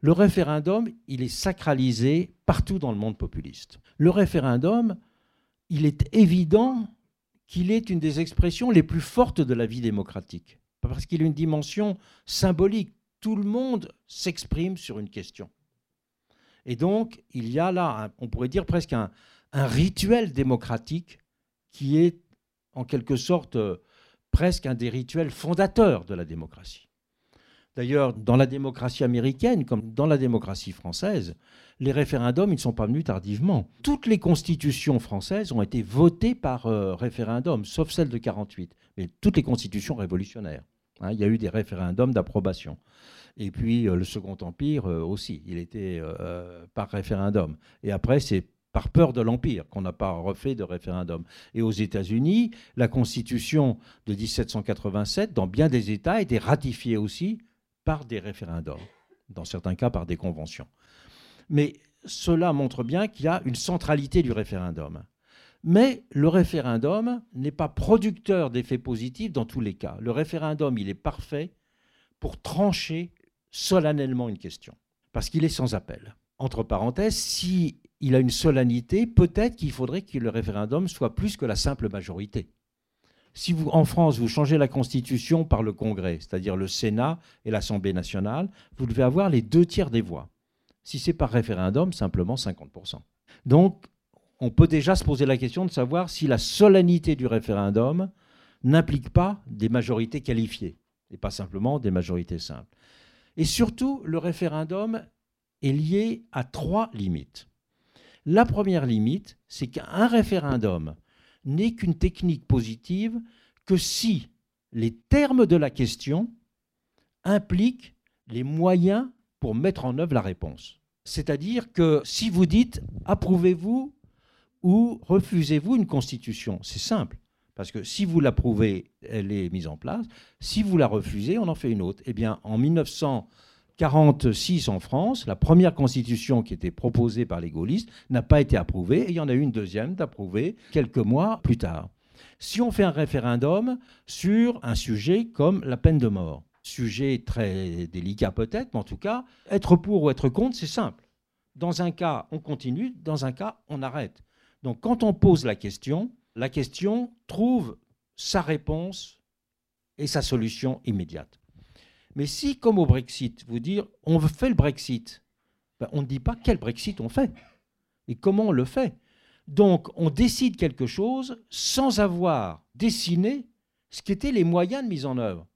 Le référendum, il est sacralisé partout dans le monde populiste. Le référendum, il est évident qu'il est une des expressions les plus fortes de la vie démocratique, parce qu'il a une dimension symbolique. Tout le monde s'exprime sur une question. Et donc, il y a là, on pourrait dire presque un, rituel démocratique qui est en quelque sorte euh, presque un des rituels fondateurs de la démocratie. D'ailleurs, dans la démocratie américaine, comme dans la démocratie française, les référendums, ils ne sont pas venus tardivement. Toutes les constitutions françaises ont été votées par euh, référendum, sauf celle de 48, mais toutes les constitutions révolutionnaires. Hein, il y a eu des référendums d'approbation. Et puis euh, le Second Empire euh, aussi, il était par référendum. Et après, c'est par peur de l'Empire, qu'on n'a pas refait de référendum. Et aux États-Unis, la Constitution de 1787, dans bien des États, a été ratifiée aussi par des référendums, dans certains cas par des conventions. Mais cela montre bien qu'il y a une centralité du référendum. Mais le référendum n'est pas producteur d'effets positifs dans tous les cas. Le référendum, il est parfait pour trancher solennellement une question, parce qu'il est sans appel. Entre parenthèses, si il a une solennité, peut-être qu'il faudrait que le référendum soit plus que la simple majorité. Si en France, vous changez la Constitution par le Congrès, c'est-à-dire le Sénat et l'Assemblée nationale, vous devez avoir les deux tiers des voix. Si c'est par référendum, simplement 50%. Donc, on peut déjà se poser la question de savoir si la solennité du référendum n'implique pas des majorités qualifiées, et pas simplement des majorités simples. Et surtout, le référendum est lié à trois limites. La première limite, c'est qu'un référendum n'est qu'une technique positive que si les termes de la question impliquent les moyens pour mettre en œuvre la réponse. C'est-à-dire que si vous dites approuvez-vous ou refusez-vous une constitution, c'est simple. Parce que si vous l'approuvez, elle est mise en place. Si vous la refusez, on en fait une autre. Eh bien, en 1900 46 en France, la première constitution qui était proposée par les gaullistes n'a pas été approuvée et il y en a eu une deuxième d'approuvée quelques mois plus tard. Si on fait un référendum sur un sujet comme la peine de mort, sujet très délicat peut-être, mais en tout cas, être pour ou être contre, c'est simple. Dans un cas, on continue, dans un cas, on arrête. Donc quand on pose la question, la question trouve sa réponse et sa solution immédiate. Mais si, comme au Brexit, vous dire on fait le Brexit, ben, on ne dit pas quel Brexit on fait et comment on le fait. Donc on décide quelque chose sans avoir dessiné ce qu'étaient les moyens de mise en œuvre.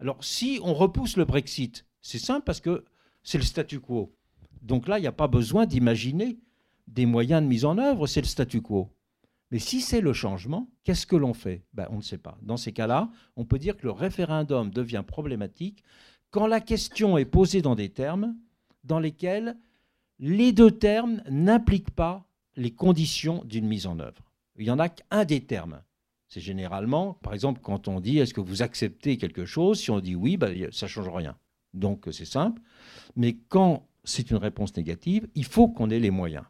Alors si on repousse le Brexit, c'est simple parce que c'est le statu quo. Donc là, il n'y a pas besoin d'imaginer des moyens de mise en œuvre, c'est le statu quo. Mais si c'est le changement, qu'est-ce que l'on fait? Ben, On ne sait pas. Dans ces cas-là, on peut dire que le référendum devient problématique quand la question est posée dans des termes dans lesquels les deux termes n'impliquent pas les conditions d'une mise en œuvre. Il n'y en a qu'un des termes. C'est généralement, par exemple, quand on dit est-ce que vous acceptez quelque chose, si on dit oui, ben, ça ne change rien. Donc c'est simple. Mais quand c'est une réponse négative, il faut qu'on ait les moyens.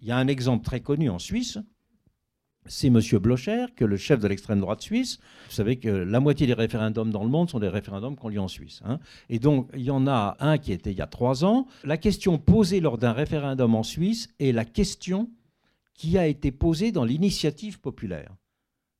Il y a un exemple très connu en Suisse, c'est M. Blocher, que le chef de l'extrême droite suisse. Vous savez que la moitié des référendums dans le monde sont des référendums qu'on lit en Suisse. Hein. Et donc, il y en a un qui était il y a trois ans. La question posée lors d'un référendum en Suisse est la question qui a été posée dans l'initiative populaire.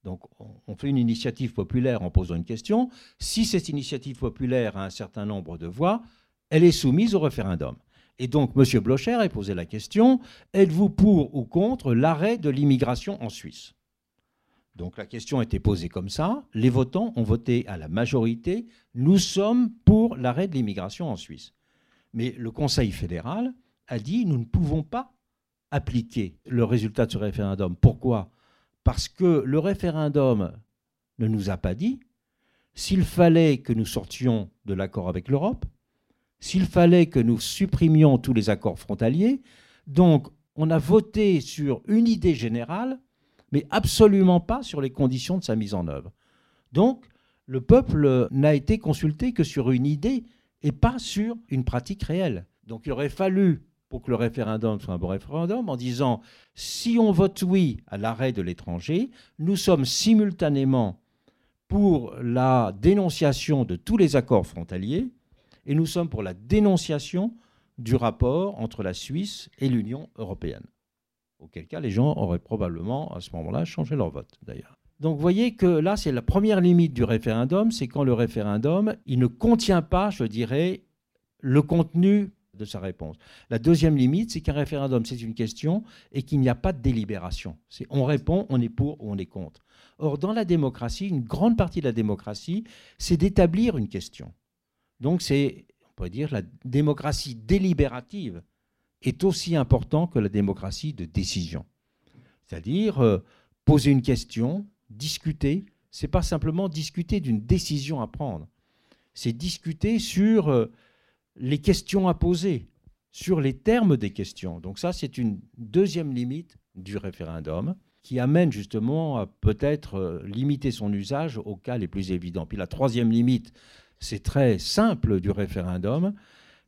Donc, on fait une initiative populaire en posant une question. Si cette initiative populaire a un certain nombre de voix, elle est soumise au référendum. Et donc, M. Blocher a posé la question êtes-vous pour ou contre l'arrêt de l'immigration en Suisse? Donc, la question a été posée comme ça. Les votants ont voté à la majorité nous sommes pour l'arrêt de l'immigration en Suisse. Mais le Conseil fédéral a dit nous ne pouvons pas appliquer le résultat de ce référendum. Pourquoi? Parce que le référendum ne nous a pas dit s'il fallait que nous sortions de l'accord avec l'Europe, s'il fallait que nous supprimions tous les accords frontaliers. Donc, on a voté sur une idée générale, mais absolument pas sur les conditions de sa mise en œuvre. Donc, le peuple n'a été consulté que sur une idée et pas sur une pratique réelle. Donc, il aurait fallu, pour que le référendum soit un bon référendum, en disant si on vote oui à l'arrêt de l'étranger, nous sommes simultanément pour la dénonciation de tous les accords frontaliers et nous sommes pour la dénonciation du rapport entre la Suisse et l'Union européenne. Auquel cas, les gens auraient probablement, à ce moment-là, changé leur vote, d'ailleurs. Donc vous voyez que là, c'est la première limite du référendum, c'est quand le référendum, il ne contient pas, je dirais, le contenu de sa réponse. La deuxième limite, c'est qu'un référendum, c'est une question et qu'il n'y a pas de délibération. C'est on répond, on est pour ou on est contre. Or, dans la démocratie, une grande partie de la démocratie, c'est d'établir une question. Donc c'est, on pourrait dire, la démocratie délibérative est aussi important que la démocratie de décision. C'est-à-dire euh, poser une question, discuter, c'est pas simplement discuter d'une décision à prendre, c'est discuter sur euh, les questions à poser, sur les termes des questions. Donc ça, c'est une deuxième limite du référendum qui amène justement à peut-être euh, limiter son usage aux cas les plus évidents. Puis la troisième limite, c'est très simple du référendum,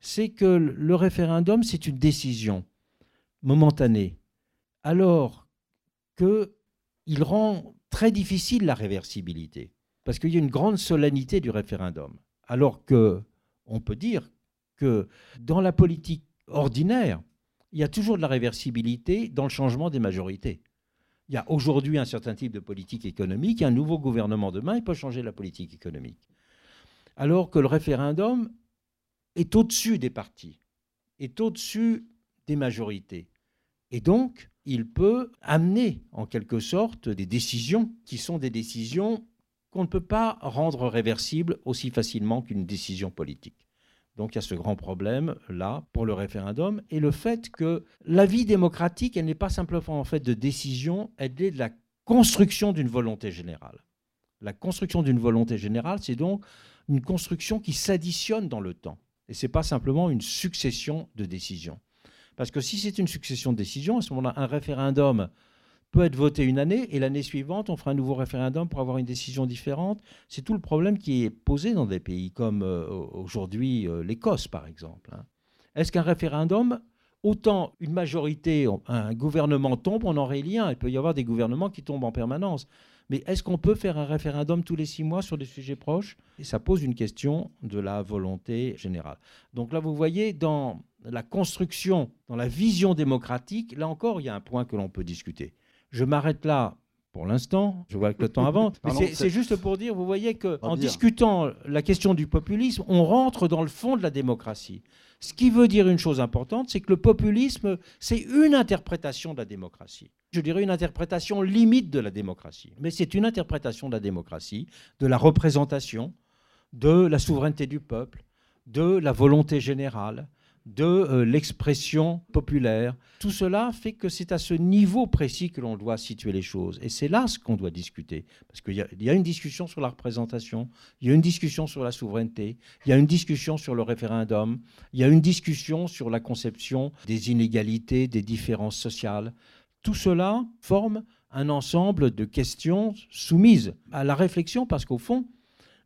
c'est que le référendum, c'est une décision momentanée, alors qu'il rend très difficile la réversibilité, parce qu'il y a une grande solennité du référendum, alors que on peut dire que dans la politique ordinaire, il y a toujours de la réversibilité dans le changement des majorités. Il y a aujourd'hui un certain type de politique économique, un nouveau gouvernement demain, il peut changer la politique économique alors que le référendum est au-dessus des partis, est au-dessus des majorités. Et donc, il peut amener en quelque sorte des décisions qui sont des décisions qu'on ne peut pas rendre réversibles aussi facilement qu'une décision politique. Donc il y a ce grand problème là pour le référendum et le fait que la vie démocratique, elle n'est pas simplement en fait de décision, elle est de la construction d'une volonté générale. La construction d'une volonté générale, c'est donc une construction qui s'additionne dans le temps. Et ce n'est pas simplement une succession de décisions. Parce que si c'est une succession de décisions, à ce moment-là, un référendum peut être voté une année et l'année suivante, on fera un nouveau référendum pour avoir une décision différente. C'est tout le problème qui est posé dans des pays comme euh, aujourd'hui euh, l'Écosse, par exemple. Hein. Est-ce qu'un référendum autant une majorité, un gouvernement tombe, on en réélit. Il peut y avoir des gouvernements qui tombent en permanence. Mais est-ce qu'on peut faire un référendum tous les six mois sur des sujets proches? Et ça pose une question de la volonté générale. Donc là, vous voyez, dans la construction, dans la vision démocratique, là encore, il y a un point que l'on peut discuter. Je m'arrête là pour l'instant, je vois que le temps avance. c'est juste pour dire, vous voyez qu'en discutant la question du populisme, on rentre dans le fond de la démocratie. Ce qui veut dire une chose importante, c'est que le populisme, c'est une interprétation de la démocratie. Je dirais une interprétation limite de la démocratie. Mais c'est une interprétation de la démocratie, de la représentation, de la souveraineté du peuple, de la volonté générale, de euh, l'expression populaire. Tout cela fait que c'est à ce niveau précis que l'on doit situer les choses. Et c'est là ce qu'on doit discuter. Parce qu'il y, y, a une discussion sur la représentation, il y a une discussion sur la souveraineté, il y a une discussion sur le référendum, il y a une discussion sur la conception des inégalités, des différences sociales. Tout cela forme un ensemble de questions soumises à la réflexion parce qu'au fond,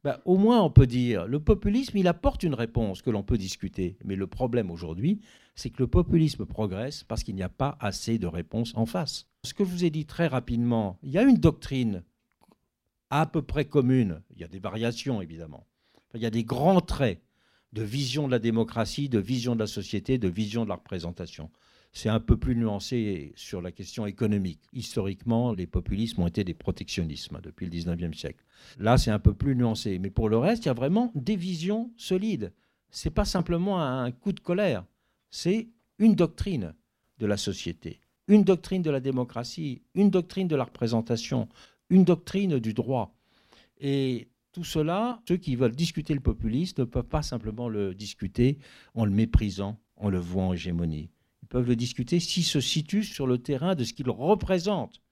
ben, au moins on peut dire, le populisme, apporte une réponse que l'on peut discuter. Mais le problème aujourd'hui, c'est que le populisme progresse parce qu'il n'y a pas assez de réponses en face. Ce que je vous ai dit très rapidement, il y a une doctrine à peu près commune, il y a des variations évidemment, il y a des grands traits de vision de la démocratie, de vision de la société, de vision de la représentation c'est un peu plus nuancé sur la question économique. Historiquement, les populismes ont été des protectionnismes depuis le 19e siècle. Là, c'est un peu plus nuancé. Mais pour le reste, il y a vraiment des visions solides. Ce n'est pas simplement un coup de colère, c'est une doctrine de la société, une doctrine de la démocratie, une doctrine de la représentation, une doctrine du droit. Et tout cela, ceux qui veulent discuter le populisme ne peuvent pas simplement le discuter en le méprisant, en le voient en hégémonie peuvent le discuter s'ils se situent sur le terrain de ce qu'il représente,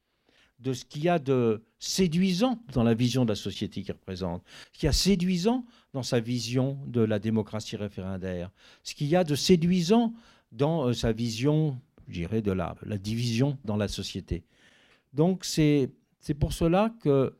de ce qu'il y a de séduisant dans la vision de la société qu'il représente, ce qu'il y a séduisant dans sa vision de la démocratie référendaire, ce qu'il y a de séduisant dans euh, sa vision, je dirais, de la, la division dans la société. Donc c'est pour cela que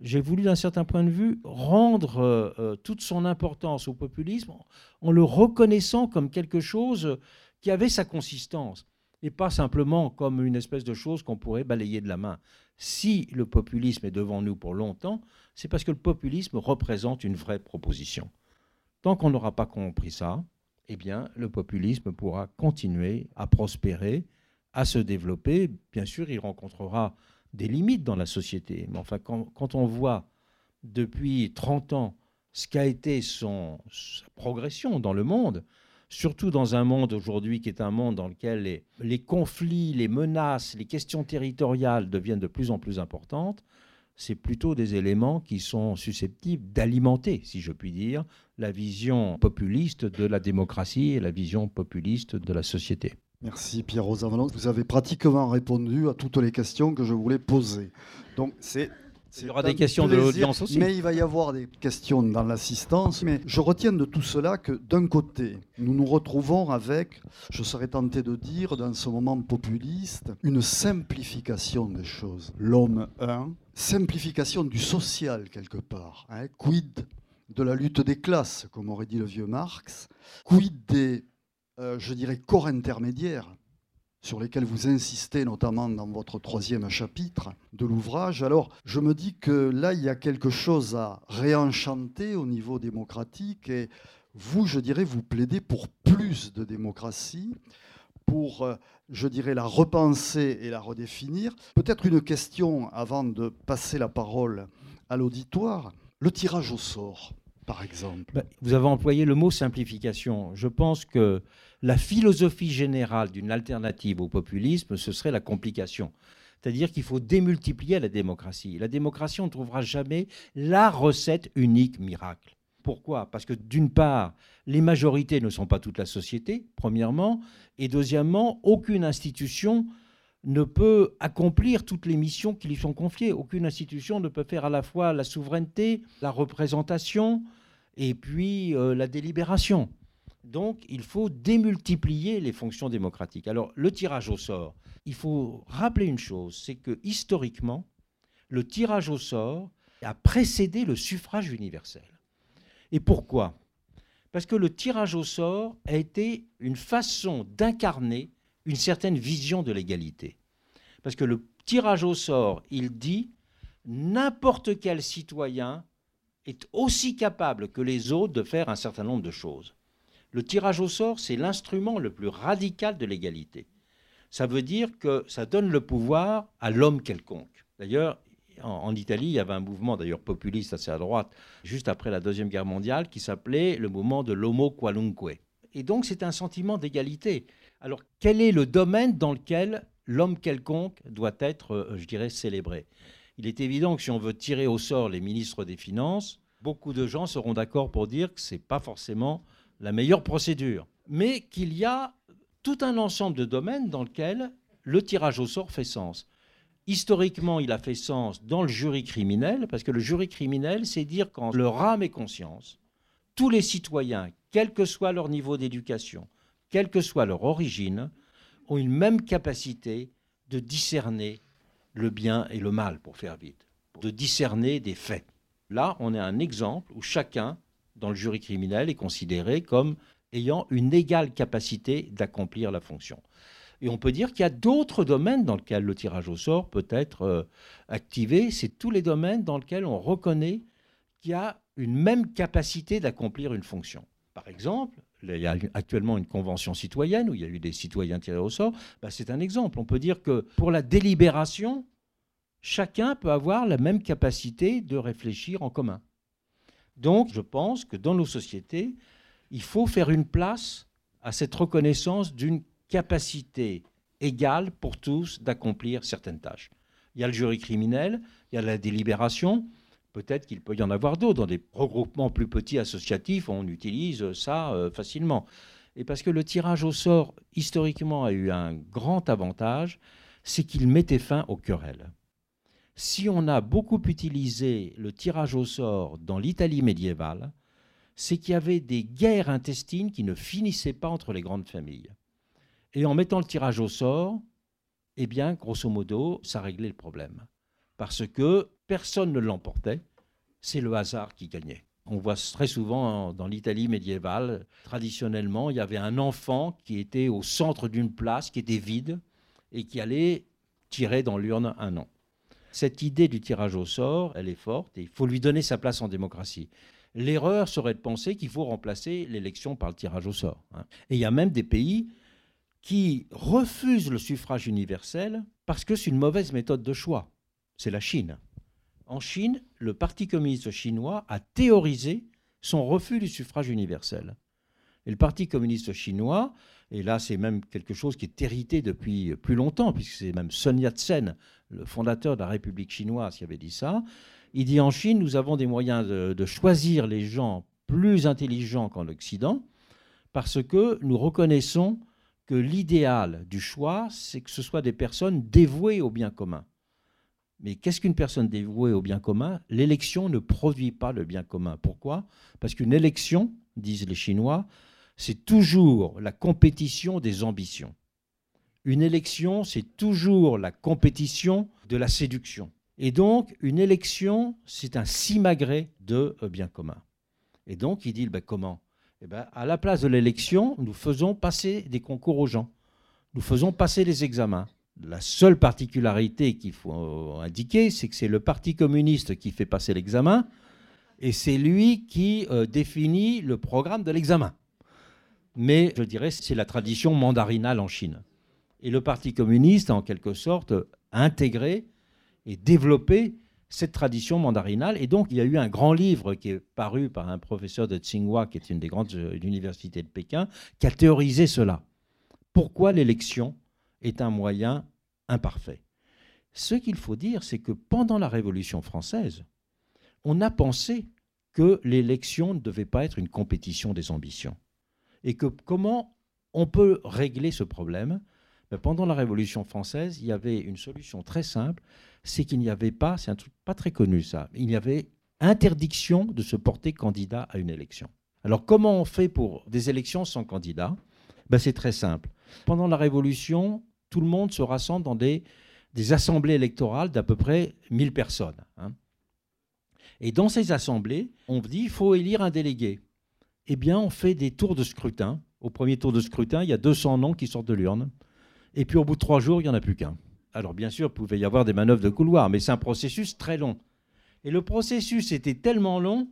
j'ai voulu, d'un certain point de vue, rendre euh, euh, toute son importance au populisme en le reconnaissant comme quelque chose qui avait sa consistance, et pas simplement comme une espèce de chose qu'on pourrait balayer de la main. Si le populisme est devant nous pour longtemps, c'est parce que le populisme représente une vraie proposition. Tant qu'on n'aura pas compris ça, eh bien, le populisme pourra continuer à prospérer, à se développer. Bien sûr, il rencontrera des limites dans la société. Mais enfin, quand, on voit depuis 30 ans ce qu'a été son, sa progression dans le monde, surtout dans un monde aujourd'hui qui est un monde dans lequel les, conflits, les menaces, les questions territoriales deviennent de plus en plus importantes, c'est plutôt des éléments qui sont susceptibles d'alimenter, si je puis dire, la vision populiste de la démocratie et la vision populiste de la société. Merci Pierre Rosavalon. Vous avez pratiquement répondu à toutes les questions que je voulais poser. Donc c'est il y aura des questions de l'audience aussi. Mais il va y avoir des questions dans l'assistance. Mais je retiens de tout cela que d'un côté, nous nous retrouvons avec, je serais tenté de dire, dans ce moment populiste, une simplification des choses. L'homme un, simplification du social quelque part. Hein. Quid de la lutte des classes, comme aurait dit le vieux Marx. Quid des, euh, je dirais, corps intermédiaires sur lesquels vous insistez notamment dans votre troisième chapitre de l'ouvrage. Alors je me dis que là, il y a quelque chose à réenchanter au niveau démocratique et vous, je dirais, vous plaidez pour plus de démocratie, pour, euh, je dirais, la repenser et la redéfinir. Peut-être une question avant de passer la parole à l'auditoire. Le tirage au sort, par exemple. Ben, vous avez employé le mot simplification. Je pense que la philosophie générale d'une alternative au populisme, ce serait la complication. C'est-à-dire qu'il faut démultiplier la démocratie. La démocratie, on ne trouvera jamais la recette unique miracle. Pourquoi? Parce que d'une part, les majorités ne sont pas toute la société, premièrement, et deuxièmement, aucune institution ne peut accomplir toutes les missions qui lui sont confiées. Aucune institution ne peut faire à la fois la souveraineté, la représentation et puis euh, la délibération. Donc il faut démultiplier les fonctions démocratiques. Alors le tirage au sort, il faut rappeler une chose, c'est que historiquement, le tirage au sort a précédé le suffrage universel. Et pourquoi? Parce que le tirage au sort a été une façon d'incarner une certaine vision de l'égalité. Parce que le tirage au sort, il dit n'importe quel citoyen est aussi capable que les autres de faire un certain nombre de choses. Le tirage au sort, c'est l'instrument le plus radical de l'égalité. Ça veut dire que ça donne le pouvoir à l'homme quelconque. D'ailleurs, en, Italie, il y avait un mouvement d'ailleurs populiste assez à droite, juste après la Deuxième Guerre mondiale, qui s'appelait le mouvement de l'homo qualunque. Et donc c'est un sentiment d'égalité. Alors quel est le domaine dans lequel l'homme quelconque doit être, euh, je dirais, célébré? Il est évident que si on veut tirer au sort les ministres des Finances, beaucoup de gens seront d'accord pour dire que ce n'est pas forcément la meilleure procédure, mais qu'il y a tout un ensemble de domaines dans lesquels le tirage au sort fait sens. Historiquement, il a fait sens dans le jury criminel, parce que le jury criminel, c'est dire qu'en leur âme et conscience, tous les citoyens, quel que soit leur niveau d'éducation, quelle que soit leur origine, ont une même capacité de discerner le bien et le mal, pour faire vite, de discerner des faits. Là, on a un exemple où chacun, dans le jury criminel, est considéré comme ayant une égale capacité d'accomplir la fonction. Et on peut dire qu'il y a d'autres domaines dans lesquels le tirage au sort peut être euh, activé. C'est tous les domaines dans lesquels on reconnaît qu'il y a une même capacité d'accomplir une fonction. Par exemple, il y a actuellement une convention citoyenne où il y a eu des citoyens tirés au sort. Ben, c'est un exemple. On peut dire que pour la délibération, chacun peut avoir la même capacité de réfléchir en commun. Donc, je pense que dans nos sociétés, il faut faire une place à cette reconnaissance d'une capacité égale pour tous d'accomplir certaines tâches. Il y a le jury criminel, il y a la délibération, peut-être qu'il peut y en avoir d'autres. Dans des regroupements plus petits associatifs, on utilise ça euh, facilement. Et parce que le tirage au sort, historiquement, a eu un grand avantage, c'est qu'il mettait fin aux querelles. Si on a beaucoup utilisé le tirage au sort dans l'Italie médiévale, c'est qu'il y avait des guerres intestines qui ne finissaient pas entre les grandes familles. Et en mettant le tirage au sort, eh bien, grosso modo, ça réglait le problème. Parce que personne ne l'emportait, c'est le hasard qui gagnait. On voit très souvent dans l'Italie médiévale, traditionnellement, il y avait un enfant qui était au centre d'une place, qui était vide, et qui allait tirer dans l'urne un nom. Cette idée du tirage au sort, elle est forte, et il faut lui donner sa place en démocratie. L'erreur serait de penser qu'il faut remplacer l'élection par le tirage au sort. Hein. Et il y a même des pays qui refusent le suffrage universel parce que c'est une mauvaise méthode de choix. C'est la Chine. En Chine, le Parti communiste chinois a théorisé son refus du suffrage universel. Et le Parti communiste chinois, et là c'est même quelque chose qui est hérité depuis plus longtemps, puisque c'est même Sun Yat-sen, le fondateur de la République chinoise, qui avait dit ça, il dit en Chine, nous avons des moyens de, de choisir les gens plus intelligents qu'en Occident, parce que nous reconnaissons que l'idéal du choix, c'est que ce soit des personnes dévouées au bien commun. Mais qu'est-ce qu'une personne dévouée au bien commun? L'élection ne produit pas le bien commun. Pourquoi? Parce qu'une élection, disent les Chinois, c'est toujours la compétition des ambitions. Une élection, c'est toujours la compétition de la séduction. Et donc, une élection, c'est un simagré de euh, bien commun. Et donc, il dit, ben, comment? Eh ben, à la place de l'élection, nous faisons passer des concours aux gens. Nous faisons passer des examens. La seule particularité qu'il faut indiquer, c'est que c'est le Parti communiste qui fait passer l'examen et c'est lui qui euh, définit le programme de l'examen. Mais je dirais c'est la tradition mandarinale en Chine. Et le Parti communiste a en quelque sorte intégré et développé cette tradition mandarinale. Et donc, il y a eu un grand livre qui est paru par un professeur de Tsinghua, qui est une des grandes euh, universités de Pékin, qui a théorisé cela. Pourquoi l'élection est un moyen imparfait? Ce qu'il faut dire, c'est que pendant la Révolution française, on a pensé que l'élection ne devait pas être une compétition des ambitions. Et que comment on peut régler ce problème? Ben, Pendant la Révolution française, il y avait une solution très simple, c'est qu'il n'y avait pas, c'est un truc pas très connu ça, il y avait interdiction de se porter candidat à une élection. Alors comment on fait pour des élections sans candidat? Ben, C'est très simple. Pendant la Révolution, tout le monde se rassemble dans des, assemblées électorales d'à peu près 1000 personnes. Hein. Et dans ces assemblées, on dit qu'il faut élire un délégué. Eh bien, on fait des tours de scrutin. Au premier tour de scrutin, il y a 200 noms qui sortent de l'urne. Et puis au bout de trois jours, il n'y en a plus qu'un. Alors bien sûr, il pouvait y avoir des manœuvres de couloir, mais c'est un processus très long. Et le processus était tellement long,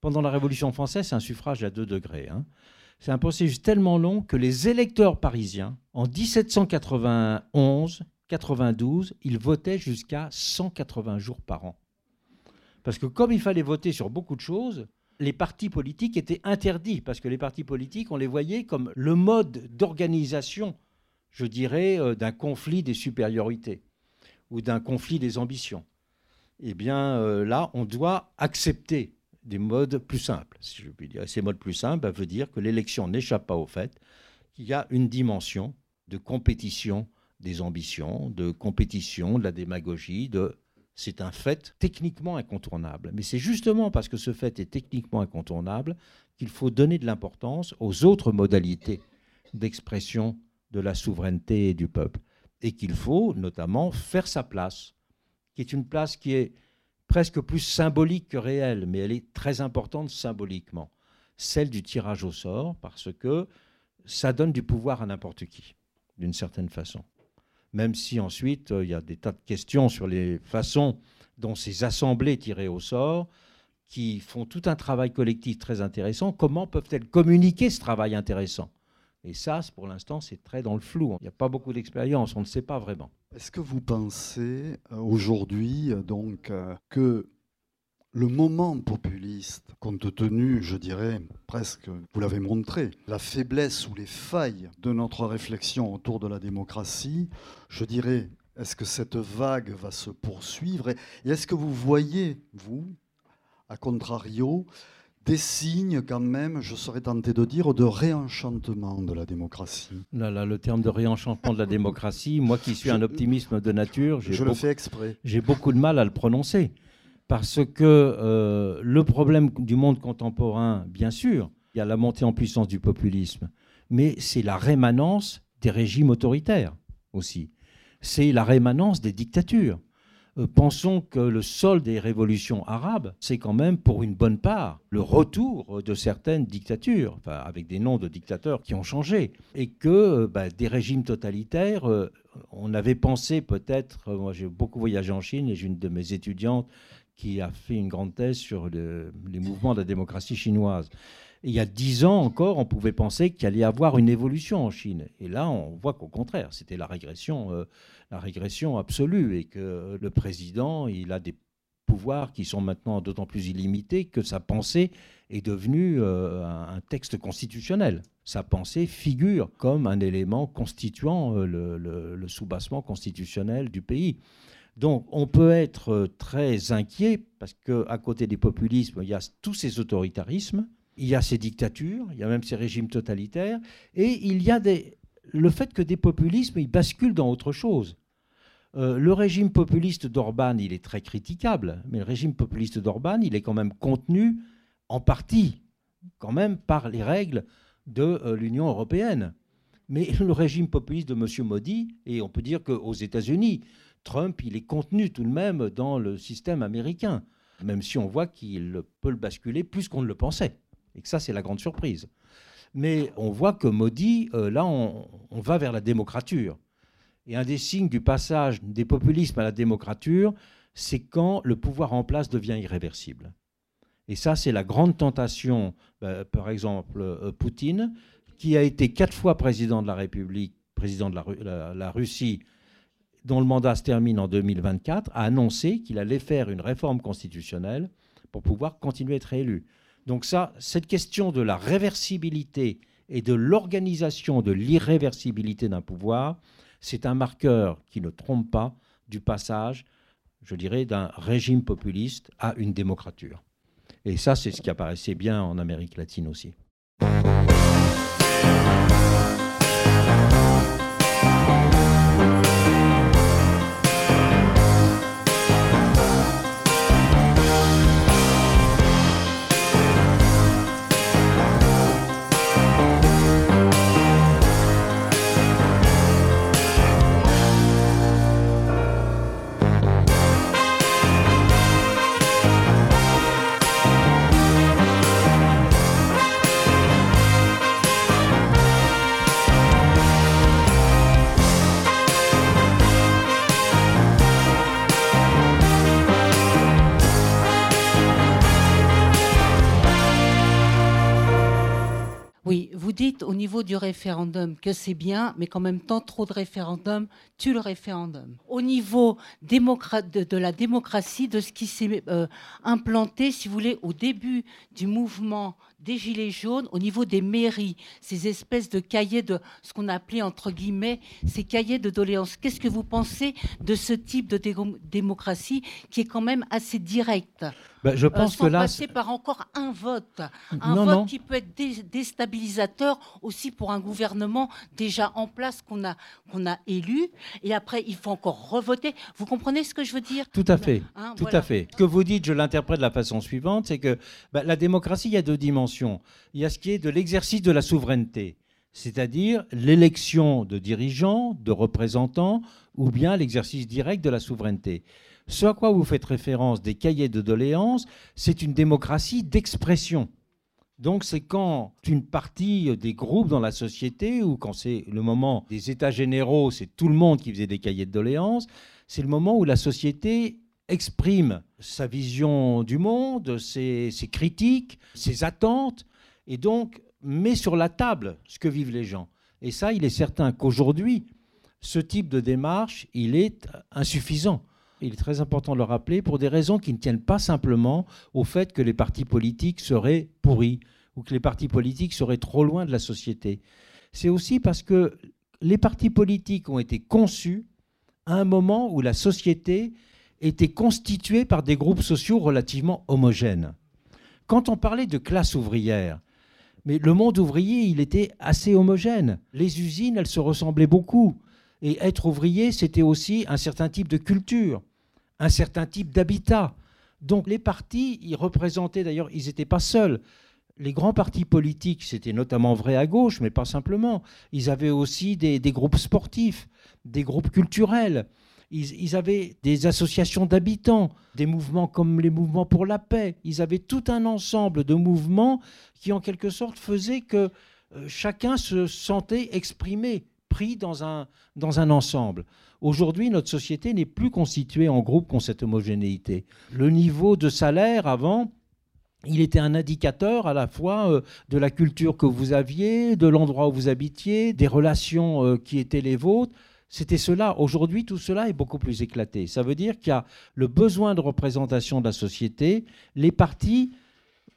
pendant la Révolution française, c'est un suffrage à 2 degrés. Hein. C'est un processus tellement long que les électeurs parisiens, en 1791, 92, ils votaient jusqu'à 180 jours par an. Parce que comme il fallait voter sur beaucoup de choses, les partis politiques étaient interdits, parce que les partis politiques, on les voyait comme le mode d'organisation je dirais, euh, d'un conflit des supériorités ou d'un conflit des ambitions. Eh bien, euh, là, on doit accepter des modes plus simples, si je puis dire. ces modes plus simples ça veut dire que l'élection n'échappe pas au fait qu'il y a une dimension de compétition des ambitions, de compétition, de la démagogie, de... C'est un fait techniquement incontournable. Mais c'est justement parce que ce fait est techniquement incontournable qu'il faut donner de l'importance aux autres modalités d'expression de la souveraineté du peuple. Et qu'il faut notamment faire sa place, qui est une place qui est presque plus symbolique que réelle, mais elle est très importante symboliquement, celle du tirage au sort, parce que ça donne du pouvoir à n'importe qui, d'une certaine façon. Même si ensuite, euh, il y a des tas de questions sur les façons dont ces assemblées tirées au sort, qui font tout un travail collectif très intéressant, comment peuvent-elles communiquer ce travail intéressant? Et ça, pour l'instant, c'est très dans le flou. Il n'y a pas beaucoup d'expérience, on ne sait pas vraiment. Est-ce que vous pensez euh, aujourd'hui euh, donc que le moment populiste, compte tenu, je dirais, presque, vous l'avez montré, la faiblesse ou les failles de notre réflexion autour de la démocratie, je dirais, est-ce que cette vague va se poursuivre Et est-ce que vous voyez, vous, à contrario, des signes quand même, je serais tenté de dire, de réenchantement de la démocratie? Là, là, le terme de réenchantement de la démocratie, moi qui suis un optimisme de nature, je le fais exprès. J'ai beaucoup de mal à le prononcer. Parce que euh, le problème du monde contemporain, bien sûr, il y a la montée en puissance du populisme, mais c'est la rémanence des régimes autoritaires aussi. C'est la rémanence des dictatures. Euh, pensons que le sol des révolutions arabes, c'est quand même pour une bonne part le retour de certaines dictatures, avec des noms de dictateurs qui ont changé, et que euh, bah, des régimes totalitaires, on avait pensé peut-être, moi j'ai beaucoup voyagé en Chine et j'ai une de mes étudiantes qui a fait une grande thèse sur les mouvements de la démocratie chinoise il y a dix ans encore, on pouvait penser qu'il allait y avoir une évolution en Chine. Et là, on voit qu'au contraire, c'était la régression, euh, la régression absolue, et que le président, il a des pouvoirs qui sont maintenant d'autant plus illimités que sa pensée est devenue euh, un texte constitutionnel. Sa pensée figure comme un élément constituant euh, le, le soubassement constitutionnel du pays. Donc on peut être très inquiet parce qu'à côté des populismes, il y a tous ces autoritarismes il y a ces dictatures, il y a même ces régimes totalitaires, et il y a le fait que des populismes, ils basculent dans autre chose. Euh, le régime populiste d'Orban, il est très critiquable, mais le régime populiste d'Orban, il est quand même contenu en partie, quand même, par les règles de euh, l'Union européenne. Mais le régime populiste de M. Modi, et on peut dire qu'aux États-Unis, Trump, il est contenu tout de même dans le système américain, même si on voit qu'il peut le basculer plus qu'on ne le pensait. Et que ça, c'est la grande surprise. Mais on voit que Modi, euh, là, on, va vers la démocrature. Et un des signes du passage des populismes à la démocrature, c'est quand le pouvoir en place devient irréversible. Et ça, c'est la grande tentation, bah, par exemple, euh, Poutine, qui a été quatre fois président de la République, président de la Russie, dont le mandat se termine en 2024, a annoncé qu'il allait faire une réforme constitutionnelle pour pouvoir continuer à être élu. Donc ça, cette question de la réversibilité et de l'organisation de l'irréversibilité d'un pouvoir, c'est un marqueur qui ne trompe pas du passage, je dirais, d'un régime populiste à une démocrature. Et ça, c'est ce qui apparaissait bien en Amérique latine aussi. Du référendum que c'est bien, mais qu'en même temps, trop de référendums tue le référendum. Au niveau de, la démocratie, de ce qui s'est euh, implanté, si vous voulez, au début du mouvement des Gilets jaunes, au niveau des mairies, ces espèces de cahiers de ce qu'on appelait entre guillemets ces cahiers de doléances. Qu'est-ce que vous pensez de ce type de démocratie qui est quand même assez direct ben, je pense euh, que là, passer par encore un vote, un vote qui peut être déstabilisateur aussi pour un gouvernement déjà en place qu'on a qu'on a élu et après il faut encore revoter. Vous comprenez ce que je veux dire? Tout à fait, hein, tout à fait. Ce que vous dites, je l'interprète de la façon suivante, c'est que ben, la démocratie, il y a deux dimensions. Il y a ce qui est de l'exercice de la souveraineté c'est-à-dire l'élection de dirigeants, de représentants, ou bien l'exercice direct de la souveraineté. Ce à quoi vous faites référence des cahiers de doléances, c'est une démocratie d'expression. Donc c'est quand une partie des groupes dans la société, ou quand c'est le moment des États généraux, c'est tout le monde qui faisait des cahiers de doléances, c'est le moment où la société exprime sa vision du monde, ses, critiques, ses attentes, et donc met sur la table ce que vivent les gens. Et ça, il est certain qu'aujourd'hui, ce type de démarche, il est insuffisant. Il est très important de le rappeler pour des raisons qui ne tiennent pas simplement au fait que les partis politiques seraient pourris ou que les partis politiques seraient trop loin de la société. C'est aussi parce que les partis politiques ont été conçus à un moment où la société était constituée par des groupes sociaux relativement homogènes. Quand on parlait de classe ouvrière, mais le monde ouvrier, il était assez homogène. Les usines, elles se ressemblaient beaucoup. Et être ouvrier, c'était aussi un certain type de culture, un certain type d'habitat. Donc les partis, ils représentaient d'ailleurs, ils n'étaient pas seuls. Les grands partis politiques, c'était notamment vrai à gauche, mais pas simplement. Ils avaient aussi des, groupes sportifs, des groupes culturels. Ils, avaient des associations d'habitants, des mouvements comme les mouvements pour la paix. Ils avaient tout un ensemble de mouvements qui, en quelque sorte, faisaient que euh, chacun se sentait exprimé, pris dans un, dans un ensemble. Aujourd'hui, notre société n'est plus constituée en groupes qui ont cette homogénéité. Le niveau de salaire avant, il était un indicateur à la fois euh, de la culture que vous aviez, de l'endroit où vous habitiez, des relations euh, qui étaient les vôtres. C'était cela. Aujourd'hui, tout cela est beaucoup plus éclaté. Ça veut dire qu'il y a le besoin de représentation de la société. Les partis,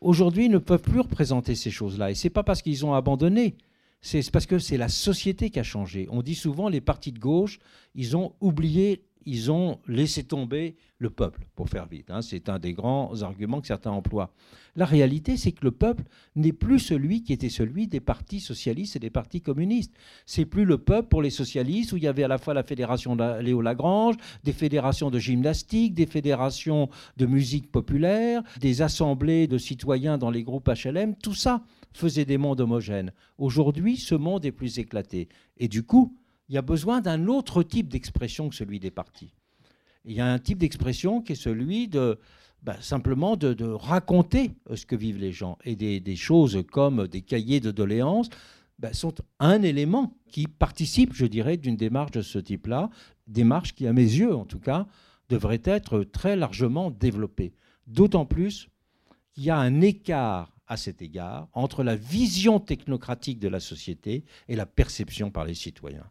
aujourd'hui, ne peuvent plus représenter ces choses-là. Et ce n'est pas parce qu'ils ont abandonné. C'est parce que c'est la société qui a changé. On dit souvent les partis de gauche, ils ont oublié ils ont laissé tomber le peuple, pour faire vite. Hein. C'est un des grands arguments que certains emploient. La réalité, c'est que le peuple n'est plus celui qui était celui des partis socialistes et des partis communistes. C'est plus le peuple pour les socialistes, où il y avait à la fois la fédération Léo Lagrange, des fédérations de gymnastique, des fédérations de musique populaire, des assemblées de citoyens dans les groupes HLM. Tout ça faisait des mondes homogènes. Aujourd'hui, ce monde est plus éclaté. Et du coup, il y a besoin d'un autre type d'expression que celui des partis. Il y a un type d'expression qui est celui de bah, simplement de, raconter euh, ce que vivent les gens. Et des, choses comme des cahiers de doléances bah, sont un élément qui participe, je dirais, d'une démarche de ce type-là, démarche qui, à mes yeux en tout cas, devrait être très largement développée. D'autant plus qu'il y a un écart à cet égard entre la vision technocratique de la société et la perception par les citoyens.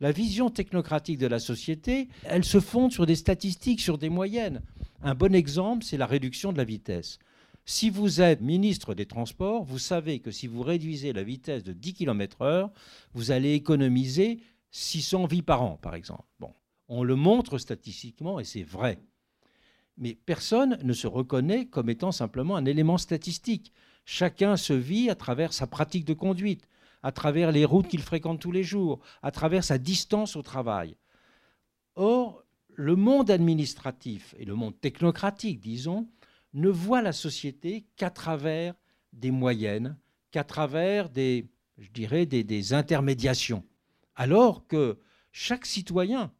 La vision technocratique de la société, elle se fonde sur des statistiques, sur des moyennes. Un bon exemple, c'est la réduction de la vitesse. Si vous êtes ministre des Transports, vous savez que si vous réduisez la vitesse de 10 km/h, vous allez économiser 600 vies par an, par exemple. Bon, on le montre statistiquement et c'est vrai. Mais personne ne se reconnaît comme étant simplement un élément statistique. Chacun se vit à travers sa pratique de conduite à travers les routes qu'il fréquente tous les jours, à travers sa distance au travail. Or, le monde administratif et le monde technocratique, disons, ne voit la société qu'à travers des moyennes, qu'à travers des, je dirais, des, des intermédiations. Alors que chaque citoyen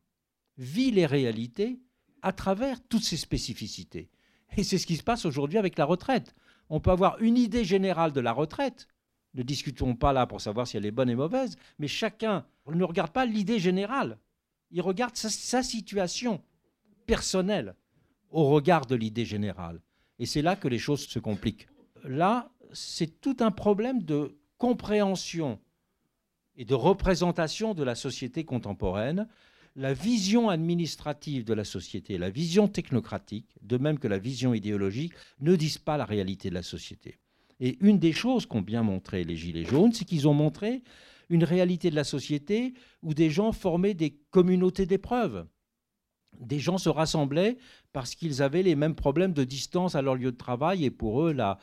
vit les réalités à travers toutes ces spécificités. Et c'est ce qui se passe aujourd'hui avec la retraite. On peut avoir une idée générale de la retraite, ne discutons pas là pour savoir si elle est bonne et mauvaise, mais chacun ne regarde pas l'idée générale. Il regarde sa, situation personnelle au regard de l'idée générale. Et c'est là que les choses se compliquent. Là, c'est tout un problème de compréhension et de représentation de la société contemporaine, la vision administrative de la société, la vision technocratique, de même que la vision idéologique, ne disent pas la réalité de la société. Et une des choses qu'ont bien montré les Gilets jaunes, c'est qu'ils ont montré une réalité de la société où des gens formaient des communautés d'épreuves des gens se rassemblaient parce qu'ils avaient les mêmes problèmes de distance à leur lieu de travail et pour eux, la,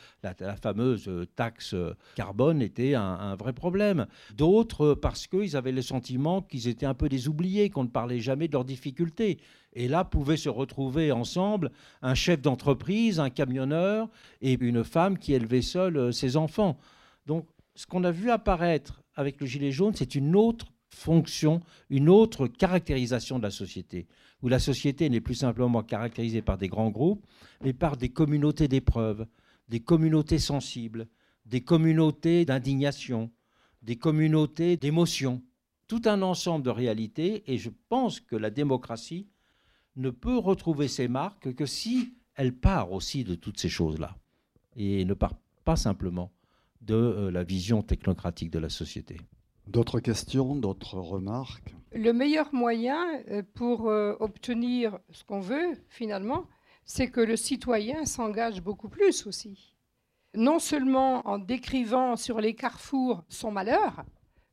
fameuse taxe carbone était un, vrai problème. D'autres parce qu'ils avaient le sentiment qu'ils étaient un peu des oubliés, qu'on ne parlait jamais de leurs difficultés. Et là, pouvaient se retrouver ensemble un chef d'entreprise, un camionneur et une femme qui élevait seule euh, ses enfants. Donc, ce qu'on a vu apparaître avec le gilet jaune, c'est une autre fonction, une autre caractérisation de la société où la société n'est plus simplement caractérisée par des grands groupes, mais par des communautés d'épreuves, des communautés sensibles, des communautés d'indignation, des communautés d'émotions, tout un ensemble de réalités, et je pense que la démocratie ne peut retrouver ses marques que si elle part aussi de toutes ces choses-là, et ne part pas simplement de euh, la vision technocratique de la société. D'autres questions, d'autres remarques? Le meilleur moyen euh, pour euh, obtenir ce qu'on veut, finalement, c'est que le citoyen s'engage beaucoup plus aussi. Non seulement en décrivant sur les carrefours son malheur,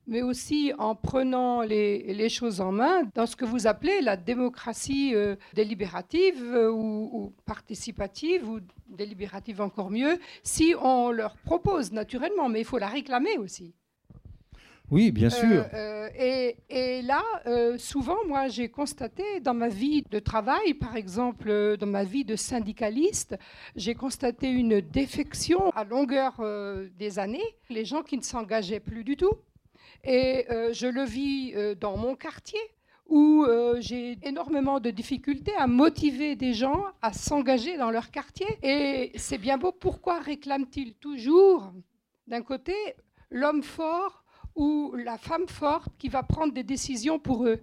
mais aussi en prenant les, choses en main dans ce que vous appelez la démocratie euh, délibérative ou, ou, participative, ou délibérative encore mieux, si on leur propose naturellement, mais il faut la réclamer aussi. Oui, bien euh, sûr. Euh, et, là, euh, souvent, moi, j'ai constaté dans ma vie de travail, par exemple, dans ma vie de syndicaliste, j'ai constaté une défection à longueur des années, les gens qui ne s'engageaient plus du tout. Et je le vis dans mon quartier où j'ai énormément de difficultés à motiver des gens à s'engager dans leur quartier. Et c'est bien beau, pourquoi réclament-ils toujours, d'un côté, l'homme fort ou la femme forte qui va prendre des décisions pour eux.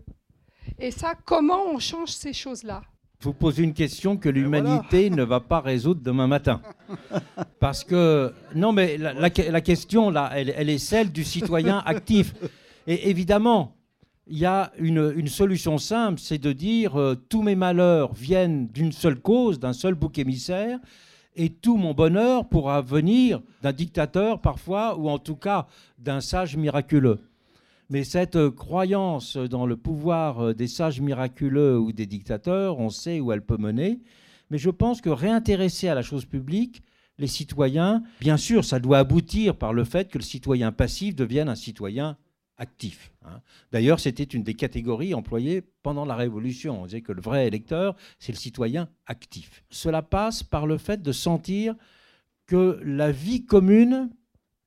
Et ça, comment on change ces choses-là? Vous posez une question que l'humanité ne va pas résoudre demain matin. Parce que, non, mais la, question, là, elle, est celle du citoyen actif. Et évidemment, il y a une, solution simple, c'est de dire euh, tous mes malheurs viennent d'une seule cause, d'un seul bouc émissaire, et tout mon bonheur pourra venir d'un dictateur parfois, ou en tout cas d'un sage miraculeux. Mais cette euh, croyance dans le pouvoir euh, des sages miraculeux ou des dictateurs, on sait où elle peut mener. Mais je pense que réintéresser à la chose publique les citoyens, bien sûr, ça doit aboutir par le fait que le citoyen passif devienne un citoyen actif. Hein. D'ailleurs, c'était une des catégories employées pendant la Révolution. On disait que le vrai électeur, c'est le citoyen actif. Cela passe par le fait de sentir que la vie commune,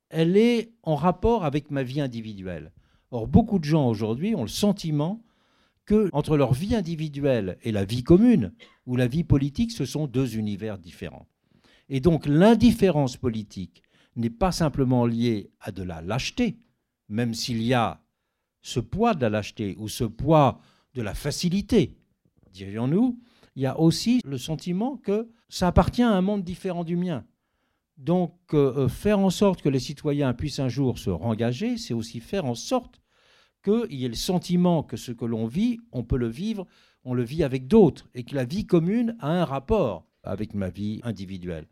elle est en rapport avec ma vie individuelle. Or, beaucoup de gens aujourd'hui ont le sentiment que entre leur vie individuelle et la vie commune, ou la vie politique, ce sont deux univers différents. Et donc l'indifférence politique n'est pas simplement liée à de la lâcheté, même s'il y a ce poids de la lâcheté ou ce poids de la facilité, dirions-nous, il y a aussi le sentiment que ça appartient à un monde différent du mien. Donc euh, euh, faire en sorte que les citoyens puissent un jour se rengager, c'est aussi faire en sorte qu'il y ait le sentiment que ce que l'on vit, on peut le vivre, on le vit avec d'autres, et que la vie commune a un rapport avec ma vie individuelle.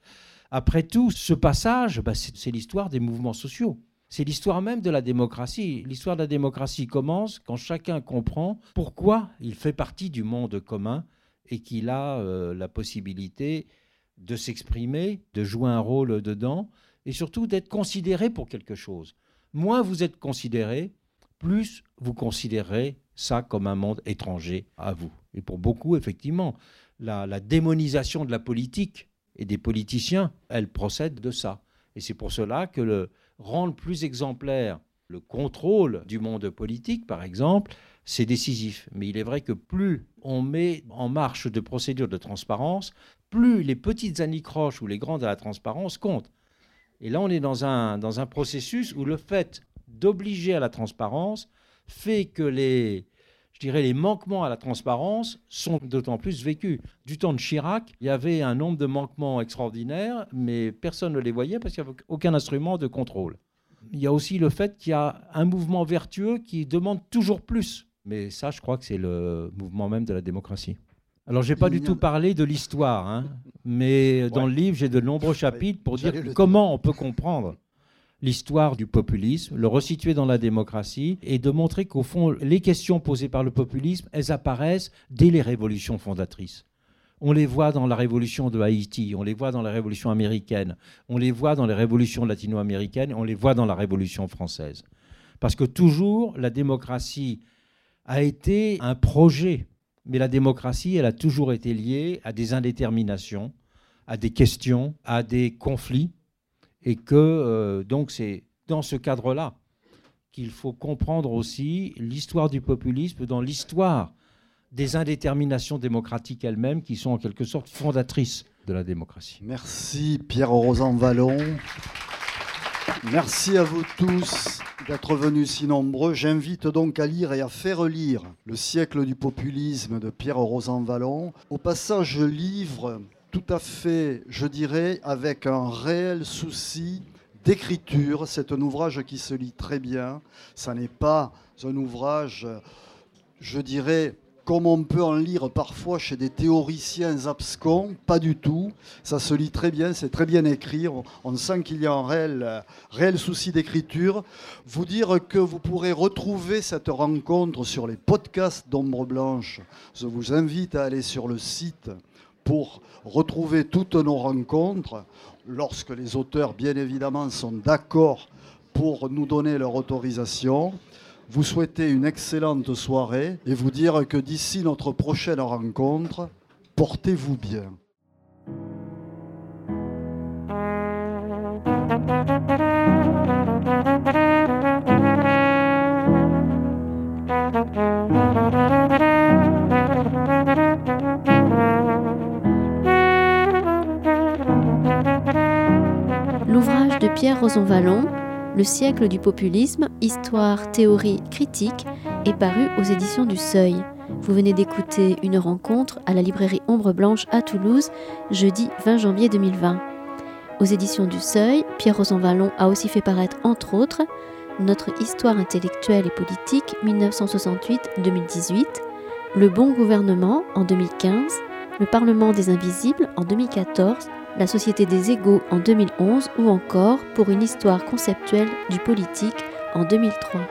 Après tout, ce passage, bah, c'est l'histoire des mouvements sociaux. C'est l'histoire même de la démocratie. L'histoire de la démocratie commence quand chacun comprend pourquoi il fait partie du monde commun et qu'il a euh, la possibilité de s'exprimer, de jouer un rôle dedans et surtout d'être considéré pour quelque chose. Moins vous êtes considéré, plus vous considérez ça comme un monde étranger à vous. Et pour beaucoup, effectivement, la, la démonisation de la politique et des politiciens, elle procède de ça. Et c'est pour cela que le, rendre plus exemplaire le contrôle du monde politique, par exemple, c'est décisif. Mais il est vrai que plus on met en marche de procédures de transparence, plus les petites anicroches ou les grandes à la transparence comptent. Et là, on est dans un, dans un processus où le fait d'obliger à la transparence fait que les, dirais, les manquements à la transparence sont d'autant plus vécus. Du temps de Chirac, il y avait un nombre de manquements extraordinaires, mais personne ne les voyait parce qu'il n'y avait aucun instrument de contrôle. Il y a aussi le fait qu'il y a un mouvement vertueux qui demande toujours plus. Mais ça, je crois que c'est le mouvement même de la démocratie. Alors, je n'ai pas du tout parlé de l'histoire, hein, mais dans le livre, j'ai de nombreux chapitres pour dire comment on peut comprendre l'histoire du populisme, le resituer dans la démocratie et de montrer qu'au fond, les questions posées par le populisme, elles apparaissent dès les révolutions fondatrices. On les voit dans la révolution de Haïti, on les voit dans la révolution américaine, on les voit dans les révolutions latino-américaines, on les voit dans la révolution française. Parce que toujours, la démocratie a été un projet, mais la démocratie, elle a toujours été liée à des indéterminations, à des questions, à des conflits, et que euh, donc c'est dans ce cadre-là qu'il faut comprendre aussi l'histoire du populisme dans l'histoire des indéterminations démocratiques elles-mêmes qui sont en quelque sorte fondatrices de la démocratie. Merci Pierre Rosan Vallon. Merci à vous tous d'être venus si nombreux. J'invite donc à lire et à faire lire Le siècle du populisme de Pierre Rosan Vallon. Au passage, je livre tout à fait, je dirais, avec un réel souci d'écriture. C'est un ouvrage qui se lit très bien. Ça n'est pas un ouvrage, je dirais, comme on peut en lire parfois chez des théoriciens abscons, pas du tout. Ça se lit très bien, c'est très bien écrit. On sent qu'il y a un réel, réel souci d'écriture. Vous dire que vous pourrez retrouver cette rencontre sur les podcasts d'Ombre Blanche. Je vous invite à aller sur le site pour retrouver toutes nos rencontres, lorsque les auteurs, bien évidemment, sont d'accord pour nous donner leur autorisation vous souhaiter une excellente soirée et vous dire que d'ici notre prochaine rencontre, portez-vous bien. Pierre Rosanvallon le siècle du populisme, histoire, théorie, critique est paru aux éditions du Seuil. Vous venez d'écouter une rencontre à la librairie Ombre Blanche à Toulouse, jeudi 20 janvier 2020. Aux éditions du Seuil, Pierre Rosanvallon a aussi fait paraître, entre autres, Notre histoire intellectuelle et politique 1968-2018, Le bon gouvernement en 2015, Le Parlement des invisibles en 2014 la Société des égaux en 2011 ou encore Pour une histoire conceptuelle du politique en 2003.